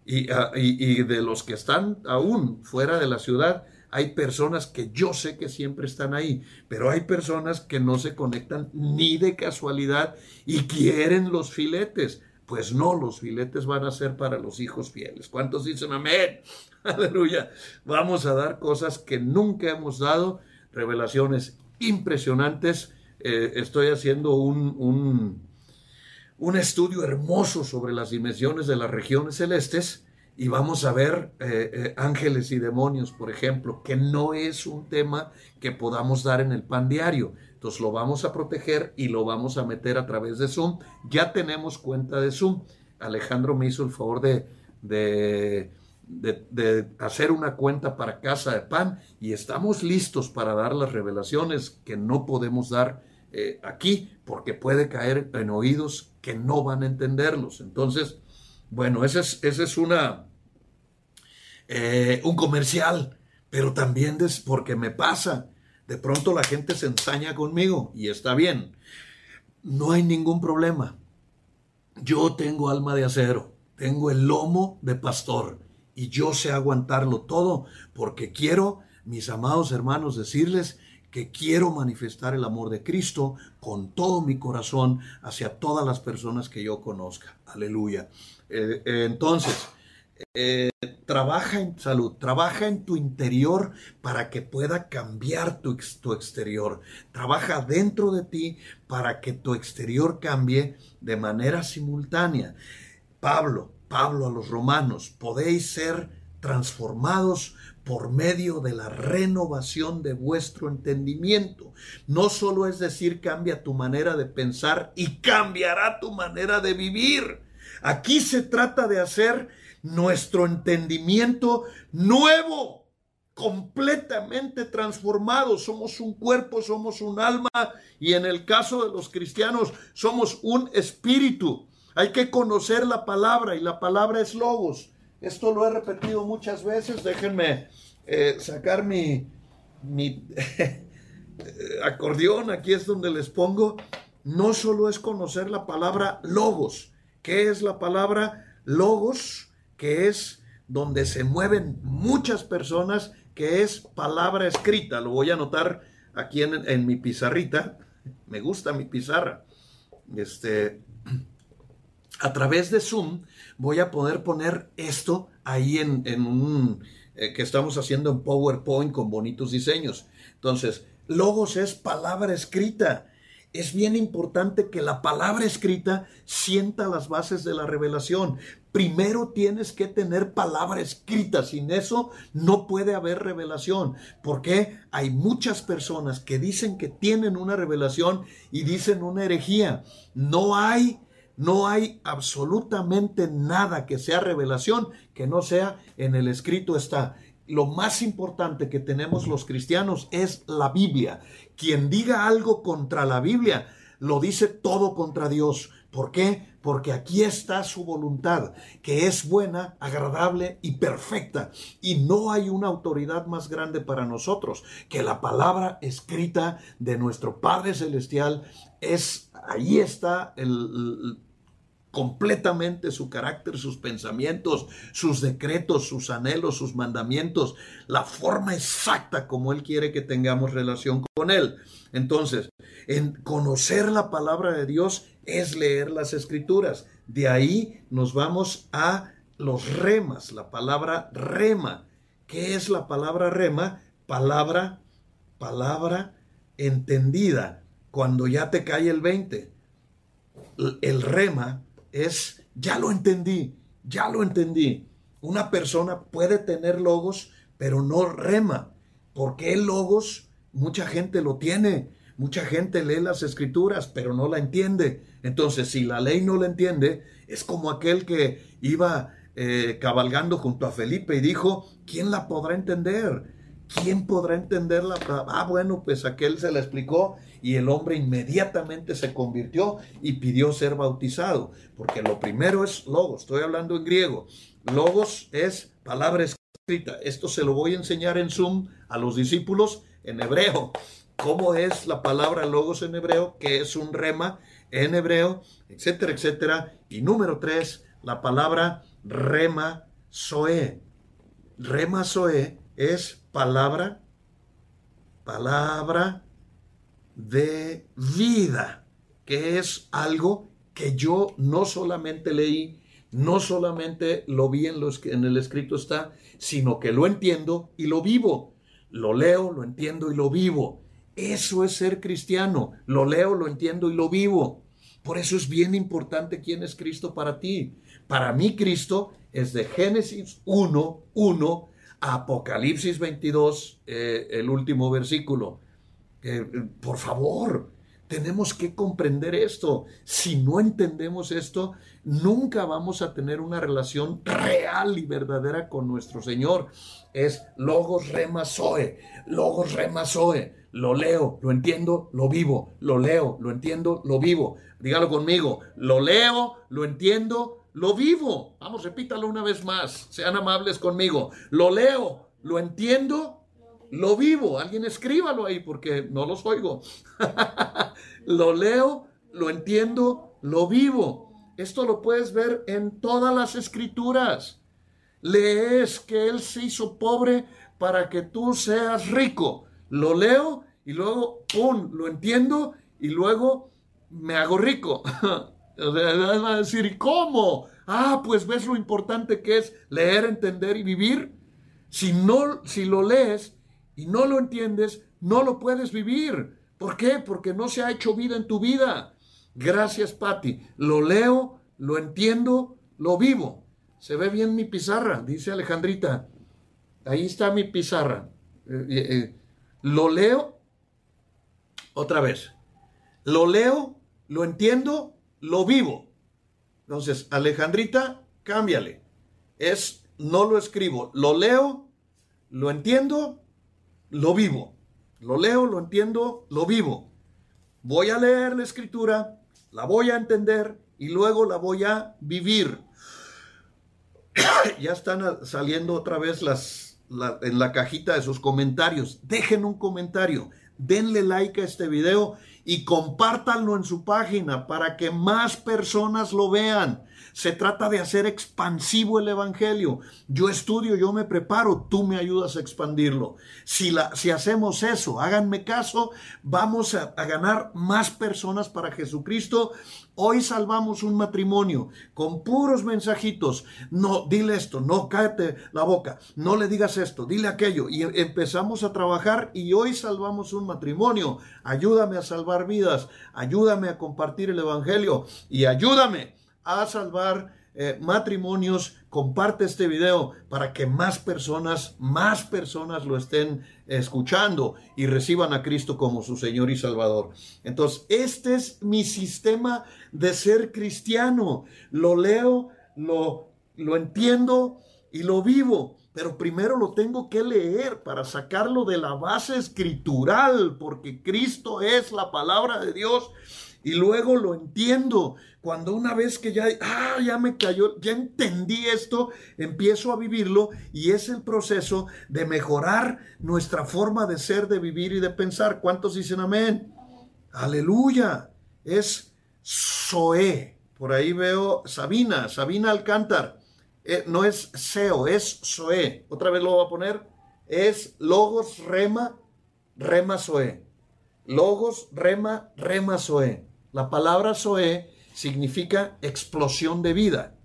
Y, ah, y, y de los que están aún fuera de la ciudad, hay personas que yo sé que siempre están ahí, pero hay personas que no se conectan ni de casualidad y quieren los filetes. Pues no, los filetes van a ser para los hijos fieles. ¿Cuántos dicen amén? Aleluya. Vamos a dar cosas que nunca hemos dado, revelaciones impresionantes. Eh, estoy haciendo un, un, un, estudio hermoso sobre las dimensiones de las regiones celestes y vamos a ver eh, eh, ángeles y demonios, por ejemplo, que no es un tema que podamos dar en el pan diario. Entonces lo vamos a proteger y lo vamos a meter a través de Zoom. Ya tenemos cuenta de Zoom. Alejandro me hizo el favor de, de, de, hacer una cuenta para Casa de Pan y estamos listos para dar las revelaciones que no podemos dar eh, aquí porque puede caer en oídos que no van a entenderlos. Entonces, bueno, ese es, ese es una, eh, un comercial, pero también es porque me pasa. De pronto la gente se ensaña conmigo y está bien. No hay ningún problema. Yo tengo alma de acero, tengo el lomo de pastor y yo sé aguantarlo todo porque quiero, mis amados hermanos, decirles que quiero manifestar el amor de Cristo con todo mi corazón hacia todas las personas que yo conozca. Aleluya. Eh, eh, entonces, eh, trabaja en salud, trabaja en tu interior para que pueda cambiar tu, tu, exterior. Trabaja dentro de ti para que tu exterior cambie de manera simultánea. Pablo, Pablo a los romanos, podéis ser transformados por medio de la renovación de vuestro entendimiento. No solo es decir, cambia tu manera de pensar y cambiará tu manera de vivir. Aquí se trata de hacer nuestro entendimiento nuevo, completamente transformado. Somos un cuerpo, somos un alma y en el caso de los cristianos somos un espíritu. Hay que conocer la palabra y la palabra es logos. Esto lo he repetido muchas veces. Déjenme eh, sacar mi, mi acordeón. Aquí es donde les pongo. No solo es conocer la palabra logos, ¿Qué es la palabra logos? Que es donde se mueven muchas personas, que es palabra escrita. Lo voy a anotar aquí en, mi pizarrita. Me gusta mi pizarra. Este, a través de Zoom voy a poder poner esto ahí en, un eh, que estamos haciendo en PowerPoint con bonitos diseños. Entonces, logos es palabra escrita es bien importante que la palabra escrita sienta las bases de la revelación. Primero tienes que tener palabra escrita, sin eso no puede haber revelación, porque hay muchas personas que dicen que tienen una revelación y dicen una herejía. No hay no hay absolutamente nada que sea revelación que no sea en el escrito está lo más importante que tenemos los cristianos es la Biblia. Quien diga algo contra la Biblia, lo dice todo contra Dios. ¿Por qué? Porque aquí está su voluntad, que es buena, agradable y perfecta. Y no hay una autoridad más grande para nosotros que la palabra escrita de nuestro Padre Celestial. Es, ahí está el, completamente su carácter, sus pensamientos, sus decretos, sus anhelos, sus mandamientos, la forma exacta como Él quiere que tengamos relación con Él. Entonces, en conocer la palabra de Dios es leer las escrituras. De ahí nos vamos a los remas, la palabra rema. ¿Qué es la palabra rema? Palabra, palabra entendida cuando ya te cae el 20. El rema es, ya lo entendí, ya lo entendí. Una persona puede tener logos, pero no rema. porque el logos? Mucha gente lo tiene, mucha gente lee las escrituras, pero no la entiende. Entonces, si la ley no la entiende, es como aquel que iba eh, cabalgando junto a Felipe y dijo, ¿quién la podrá entender? ¿Quién podrá entenderla? Ah, bueno, pues aquel se la explicó y el hombre inmediatamente se convirtió y pidió ser bautizado, porque lo primero es logos, estoy hablando en griego. Logos es palabra escrita. Esto se lo voy a enseñar en Zoom a los discípulos en hebreo. ¿Cómo es la palabra logos en hebreo? ¿Qué es un rema en hebreo? Etcétera, etcétera. Y número tres, la palabra rema soe. Rema soe es palabra, palabra de vida, que es algo que yo no solamente leí, no solamente lo vi en, los, en el escrito está, sino que lo entiendo y lo vivo. Lo leo, lo entiendo y lo vivo. Eso es ser cristiano. Lo leo, lo entiendo y lo vivo. Por eso es bien importante quién es Cristo para ti. Para mí Cristo es de Génesis 1, 1 a Apocalipsis 22, eh, el último versículo por favor, tenemos que comprender esto. Si no entendemos esto, nunca vamos a tener una relación real y verdadera con nuestro Señor. Es logos rema zoe, logos rema zoe. Lo leo, lo entiendo, lo vivo. Lo leo, lo entiendo, lo vivo. Dígalo conmigo. Lo leo, lo entiendo, lo vivo. Vamos, repítalo una vez más. Sean amables conmigo. Lo leo, lo entiendo, lo vivo. Alguien escríbalo ahí porque no los oigo. lo leo, lo entiendo, lo vivo. Esto lo puedes ver en todas las escrituras. Lees que Él se hizo pobre para que tú seas rico. Lo leo y luego, ¡pum!, lo entiendo y luego me hago rico. Decir, ¿y cómo? Ah, pues ves lo importante que es leer, entender y vivir. Si no, si lo lees y no lo entiendes, no lo puedes vivir. ¿Por qué? Porque no se ha hecho vida en tu vida. Gracias, Patti. Lo leo, lo entiendo, lo vivo. Se ve bien mi pizarra, dice Alejandrita. Ahí está mi pizarra. Eh, eh, eh, lo leo otra vez. Lo leo, lo entiendo, lo vivo. Entonces, Alejandrita, cámbiale. Es, no lo escribo, lo leo, lo entiendo, lo vivo. Lo leo, lo entiendo, lo vivo. Voy a leer la escritura, la voy a entender y luego la voy a vivir. ya están saliendo otra vez las, en la cajita de sus comentarios. Dejen un comentario, denle like a este video y compártanlo en su página para que más personas lo vean. Se trata de hacer expansivo el Evangelio. Yo estudio, yo me preparo, tú me ayudas a expandirlo. Si, la, si hacemos eso, háganme caso, vamos a, a ganar más personas para Jesucristo. Hoy salvamos un matrimonio con puros mensajitos. No, dile esto, no, cállate la boca, no le digas esto, dile aquello. Y empezamos a trabajar y hoy salvamos un matrimonio. Ayúdame a salvar vidas, ayúdame a compartir el Evangelio y ayúdame a salvar eh, matrimonios, comparte este video para que más personas, más personas lo estén escuchando y reciban a Cristo como su Señor y Salvador. Entonces, este es mi sistema de ser cristiano. Lo leo, lo, lo entiendo y lo vivo. Pero primero lo tengo que leer para sacarlo de la base escritural, porque Cristo es la palabra de Dios y luego lo entiendo. Cuando una vez que ya, ah, ya me cayó, ya entendí esto, empiezo a vivirlo y es el proceso de mejorar nuestra forma de ser, de vivir y de pensar. ¿Cuántos dicen amén? Aleluya. Es Zoe. Por ahí veo Sabina, Sabina Alcántar. Eh, no es SEO, es SOE. Otra vez lo voy a poner. Es Logos Rema, Rema SOE. Logos Rema, Rema SOE. La palabra SOE significa explosión de vida.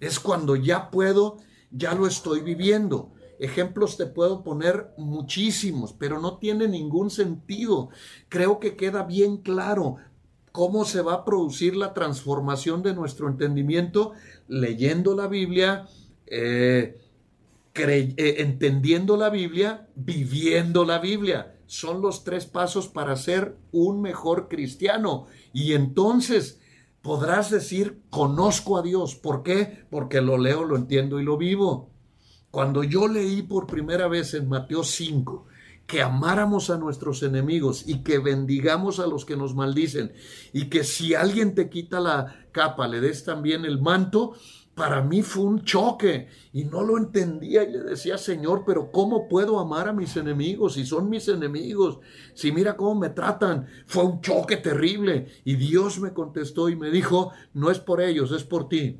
Es cuando ya puedo, ya lo estoy viviendo. Ejemplos te puedo poner muchísimos, pero no tiene ningún sentido. Creo que queda bien claro cómo se va a producir la transformación de nuestro entendimiento leyendo la Biblia, eh, eh, entendiendo la Biblia, viviendo la Biblia. Son los tres pasos para ser un mejor cristiano. Y entonces podrás decir, conozco a Dios. ¿Por qué? Porque lo leo, lo entiendo y lo vivo. Cuando yo leí por primera vez en Mateo 5 que amáramos a nuestros enemigos y que bendigamos a los que nos maldicen y que si alguien te quita la capa le des también el manto, para mí fue un choque y no lo entendía y le decía, Señor, pero ¿cómo puedo amar a mis enemigos si son mis enemigos? Si mira cómo me tratan, fue un choque terrible y Dios me contestó y me dijo, no es por ellos, es por ti.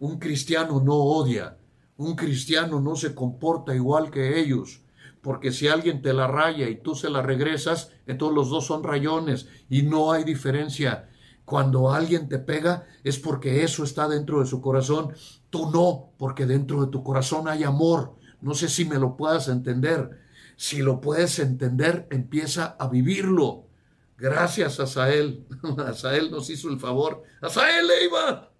Un cristiano no odia, un cristiano no se comporta igual que ellos, porque si alguien te la raya y tú se la regresas, entonces los dos son rayones y no hay diferencia. Cuando alguien te pega es porque eso está dentro de su corazón, tú no, porque dentro de tu corazón hay amor. No sé si me lo puedas entender. Si lo puedes entender, empieza a vivirlo. Gracias a Sael. Asael nos hizo el favor. Asael Leiva,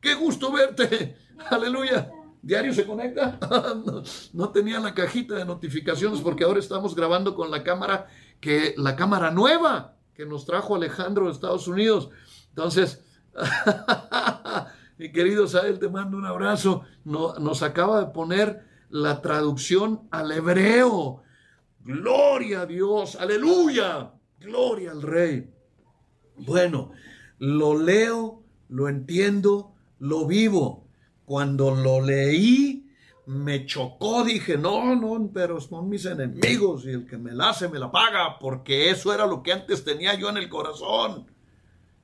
qué gusto verte. Aleluya. ¿Diario se conecta? no, tenía la cajita de notificaciones porque ahora estamos grabando con la cámara que la cámara nueva que nos trajo Alejandro de Estados Unidos. Entonces, mi querido Sael, te mando un abrazo. nos acaba de poner la traducción al hebreo. Gloria a Dios, aleluya, gloria al Rey. Bueno, lo leo, lo entiendo, lo vivo. Cuando lo leí, me chocó, dije, no, no, pero son mis enemigos y el que me la hace me la paga, porque eso era lo que antes tenía yo en el corazón.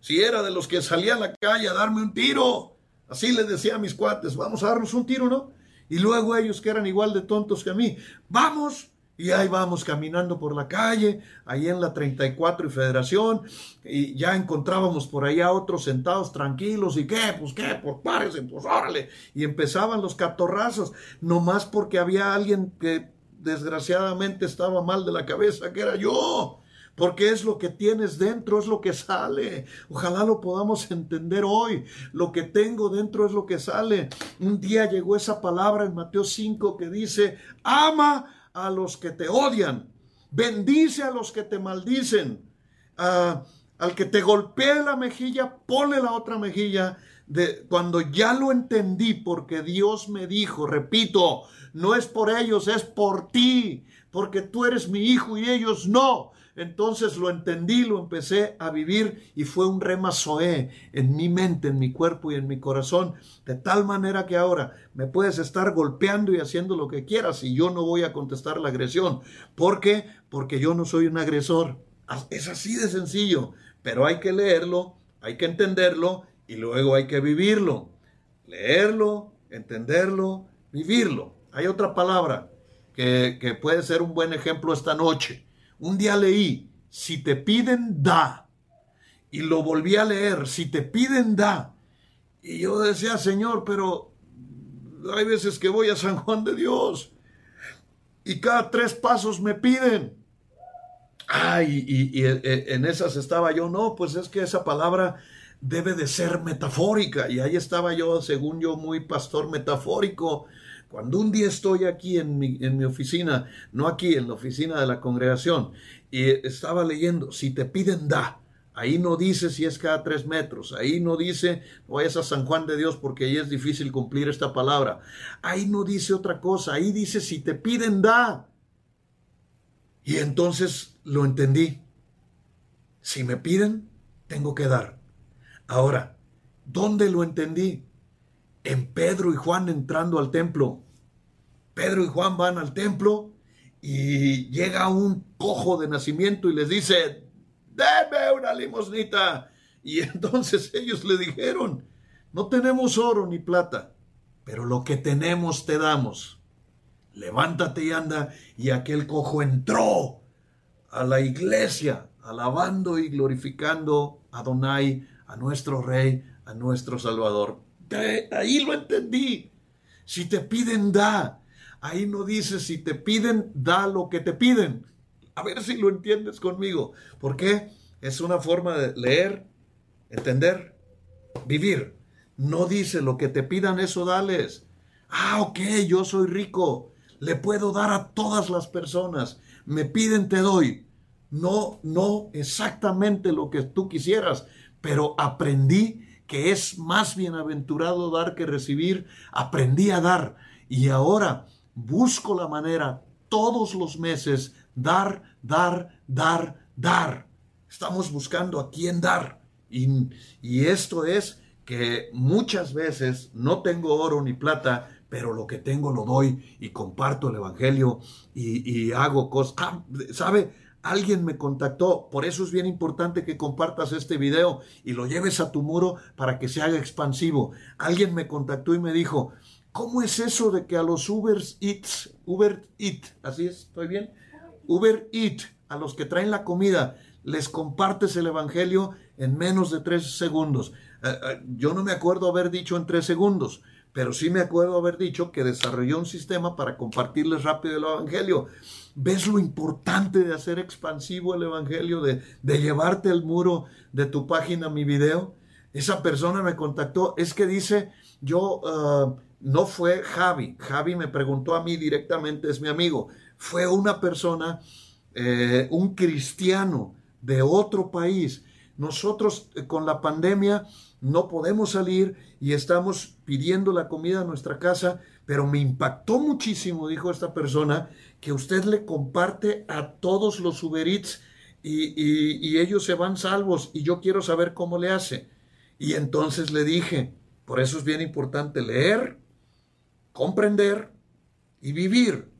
Si era de los que salía a la calle a darme un tiro, así les decía a mis cuates, vamos a darnos un tiro, ¿no? Y luego ellos que eran igual de tontos que a mí, vamos, y ahí vamos caminando por la calle, ahí en la 34 y Federación, y ya encontrábamos por ahí a otros sentados tranquilos, y qué, pues qué, pues párese, pues órale. Y empezaban los catorrazos, nomás porque había alguien que desgraciadamente estaba mal de la cabeza, que era yo porque es lo que tienes dentro, es lo que sale. Ojalá lo podamos entender hoy. Lo que tengo dentro es lo que sale. Un día llegó esa palabra en Mateo 5 que dice, ama a los que te odian, bendice a los que te maldicen, al que te golpee la mejilla, ponle la otra mejilla. De, cuando ya lo entendí, porque Dios me dijo, repito, no es por ellos, es por ti, porque tú eres mi hijo y ellos no. Entonces lo entendí, lo empecé a vivir y fue un rema zoé en mi mente, en mi cuerpo y en mi corazón, de tal manera que ahora me puedes estar golpeando y haciendo lo que quieras y yo no voy a contestar la agresión. ¿Por qué? Porque yo no soy un agresor. Es así de sencillo, pero hay que leerlo, hay que entenderlo y luego hay que vivirlo. Leerlo, entenderlo, vivirlo. Hay otra palabra que, que puede ser un buen ejemplo esta noche un día leí, si te piden, da. Y lo volví a leer, si te piden, da. Y yo decía, Señor, pero hay veces que voy a San Juan de Dios y cada tres pasos me piden. Ay, y, y, en esas estaba yo, no, pues es que esa palabra debe de ser metafórica. Y ahí estaba yo, según yo, muy pastor metafórico, cuando un día estoy aquí en mi, en mi oficina, no aquí, en la oficina de la congregación, y estaba leyendo, si te piden, da. Ahí no dice si es cada tres metros. Ahí no dice, vayas a San Juan de Dios porque ahí es difícil cumplir esta palabra. Ahí no dice otra cosa. Ahí dice, si te piden, da. Y entonces lo entendí. Si me piden, tengo que dar. Ahora, ¿dónde lo entendí? en Pedro y Juan entrando al templo. Pedro y Juan van al templo y llega un cojo de nacimiento y les dice, deme una limosnita. Y entonces ellos le dijeron, no tenemos oro ni plata, pero lo que tenemos te damos. Levántate y anda. Y aquel cojo entró a la iglesia, alabando y glorificando a Donai, a nuestro Rey, a nuestro Salvador. Ahí lo entendí. Si te piden, da. Ahí no dice, si te piden, da lo que te piden. A ver si lo entiendes conmigo. ¿Por qué? Es una forma de leer, entender, vivir. No dice lo que te pidan, eso dales. Ah, ok, yo soy rico. Le puedo dar a todas las personas. Me piden, te doy. No, no exactamente lo que tú quisieras, pero aprendí que es más bienaventurado dar que recibir. Aprendí a dar y ahora busco la manera todos los meses dar, dar, dar, dar. Estamos buscando a quién dar. Y, y esto es que muchas veces no tengo oro ni plata, pero lo que tengo lo doy y comparto el Evangelio y, hago cosas. Ah, ¿Sabe? Alguien me contactó, por eso es bien importante que compartas este video y lo lleves a tu muro para que se haga expansivo. Alguien me contactó y me dijo, ¿cómo es eso de que a los Uber Eats, Uber Eat, así es, estoy bien, Uber Eat, a los que traen la comida, les compartes el Evangelio en menos de tres segundos? Eh, eh, yo no me acuerdo haber dicho en tres segundos, pero sí me acuerdo haber dicho que desarrolló un sistema para compartirles rápido el Evangelio. ¿Ves lo importante de hacer expansivo el Evangelio, de, llevarte al muro de tu página mi video? Esa persona me contactó, es que dice, yo, ah, no fue Javi, Javi me preguntó a mí directamente, es mi amigo, fue una persona, eh, un cristiano de otro país. Nosotros con la pandemia no podemos salir y estamos pidiendo la comida a nuestra casa, pero me impactó muchísimo, dijo esta persona, que usted le comparte a todos los Uber y, ellos se van salvos y yo quiero saber cómo le hace. Y entonces le dije, por eso es bien importante leer, comprender y vivir.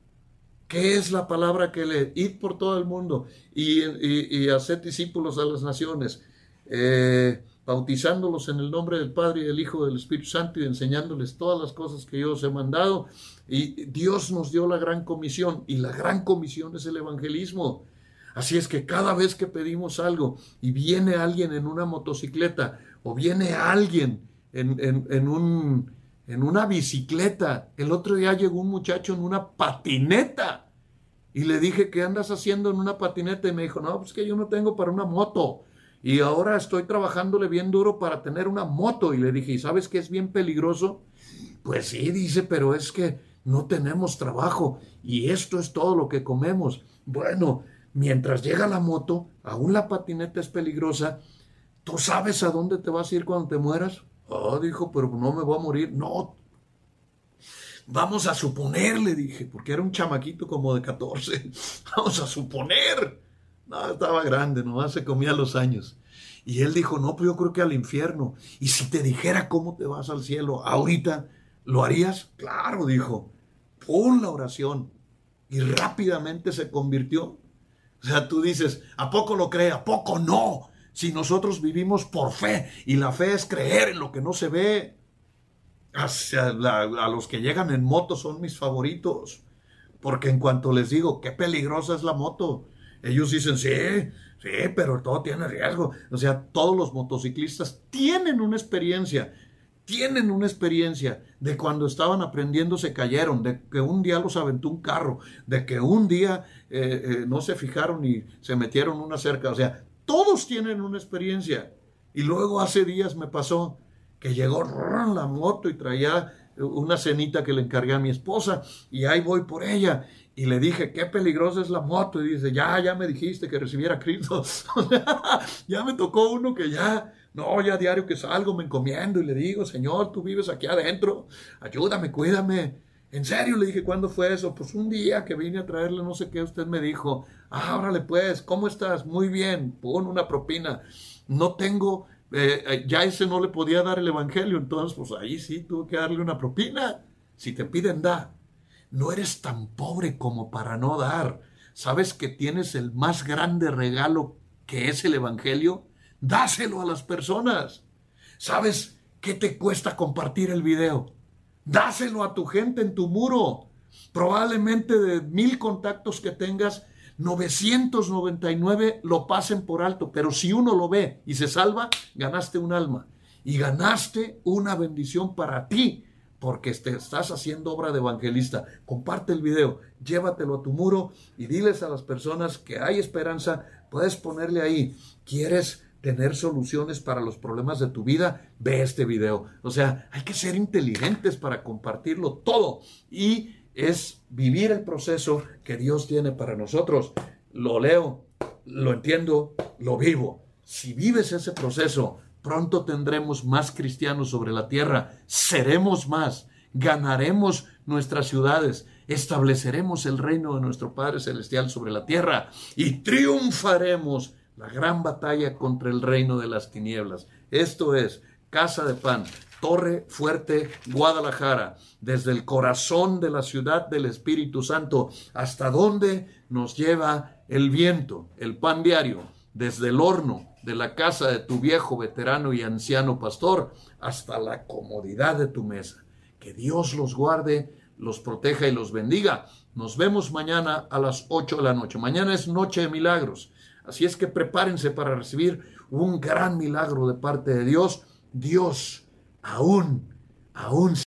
¿Qué es la palabra que lee? Id por todo el mundo y, y, hacer discípulos a las naciones. Eh, bautizándolos en el nombre del Padre y del Hijo y del Espíritu Santo y enseñándoles todas las cosas que yo os he mandado. Y Dios nos dio la gran comisión y la gran comisión es el evangelismo. Así es que cada vez que pedimos algo y viene alguien en una motocicleta o viene alguien en, un, en una bicicleta, el otro día llegó un muchacho en una patineta y le dije, ¿qué andas haciendo en una patineta? Y me dijo, no, pues que yo no tengo para una moto. Y ahora estoy trabajándole bien duro para tener una moto. Y le dije, ¿y sabes que es bien peligroso? Pues sí, dice, pero es que no tenemos trabajo y esto es todo lo que comemos. Bueno, mientras llega la moto, aún la patineta es peligrosa. ¿Tú sabes a dónde te vas a ir cuando te mueras? Oh, dijo, pero no me voy a morir. No. Vamos a suponer, le dije, porque era un chamaquito como de 14. Vamos a suponer no, estaba grande, nomás se comía los años. Y él dijo, no, pues yo creo que al infierno. Y si te dijera cómo te vas al cielo ahorita, ¿lo harías? Claro, dijo. Pon la oración. Y rápidamente se convirtió. O sea, tú dices, ¿a poco lo cree? ¿A poco no? Si nosotros vivimos por fe y la fe es creer en lo que no se ve. a los que llegan en moto son mis favoritos. Porque en cuanto les digo, qué peligrosa es la moto, ellos dicen, sí, sí, pero todo tiene riesgo. O sea, todos los motociclistas tienen una experiencia, tienen una experiencia de cuando estaban aprendiendo se cayeron, de que un día los aventó un carro, de que un día eh, eh, no se fijaron y se metieron una cerca. O sea, todos tienen una experiencia. Y luego hace días me pasó que llegó la moto y traía una cenita que le encargué a mi esposa y ahí voy por ella y le dije, qué peligrosa es la moto. Y dice, ya, ya me dijiste que recibiera Cristo. ya me tocó uno que ya, no, ya diario que salgo me encomiendo y le digo, Señor, tú vives aquí adentro, ayúdame, cuídame. En serio, le dije, ¿cuándo fue eso? Pues un día que vine a traerle no sé qué, usted me dijo, ah, órale pues, ¿cómo estás? Muy bien, pon una propina. No tengo, eh, eh, ya ese no le podía dar el evangelio, entonces pues ahí sí tuve que darle una propina. Si te piden, da no eres tan pobre como para no dar. ¿Sabes que tienes el más grande regalo que es el Evangelio? Dáselo a las personas. ¿Sabes qué te cuesta compartir el video? Dáselo a tu gente en tu muro. Probablemente de mil contactos que tengas, 999 lo pasen por alto, pero si uno lo ve y se salva, ganaste un alma y ganaste una bendición para ti, porque te estás haciendo obra de evangelista. Comparte el video, llévatelo a tu muro y diles a las personas que hay esperanza. Puedes ponerle ahí, ¿quieres tener soluciones para los problemas de tu vida? Ve este video. O sea, hay que ser inteligentes para compartirlo todo y es vivir el proceso que Dios tiene para nosotros. Lo leo, lo entiendo, lo vivo. Si vives ese proceso, pronto tendremos más cristianos sobre la tierra, seremos más, ganaremos nuestras ciudades, estableceremos el reino de nuestro Padre Celestial sobre la tierra y triunfaremos la gran batalla contra el reino de las tinieblas. Esto es Casa de Pan, Torre Fuerte, Guadalajara, desde el corazón de la ciudad del Espíritu Santo, hasta donde nos lleva el viento, el pan diario, desde el horno de la casa de tu viejo veterano y anciano pastor, hasta la comodidad de tu mesa. Que Dios los guarde, los proteja y los bendiga. Nos vemos mañana a las 8 de la noche. Mañana es noche de milagros. Así es que prepárense para recibir un gran milagro de parte de Dios. Dios aún, aún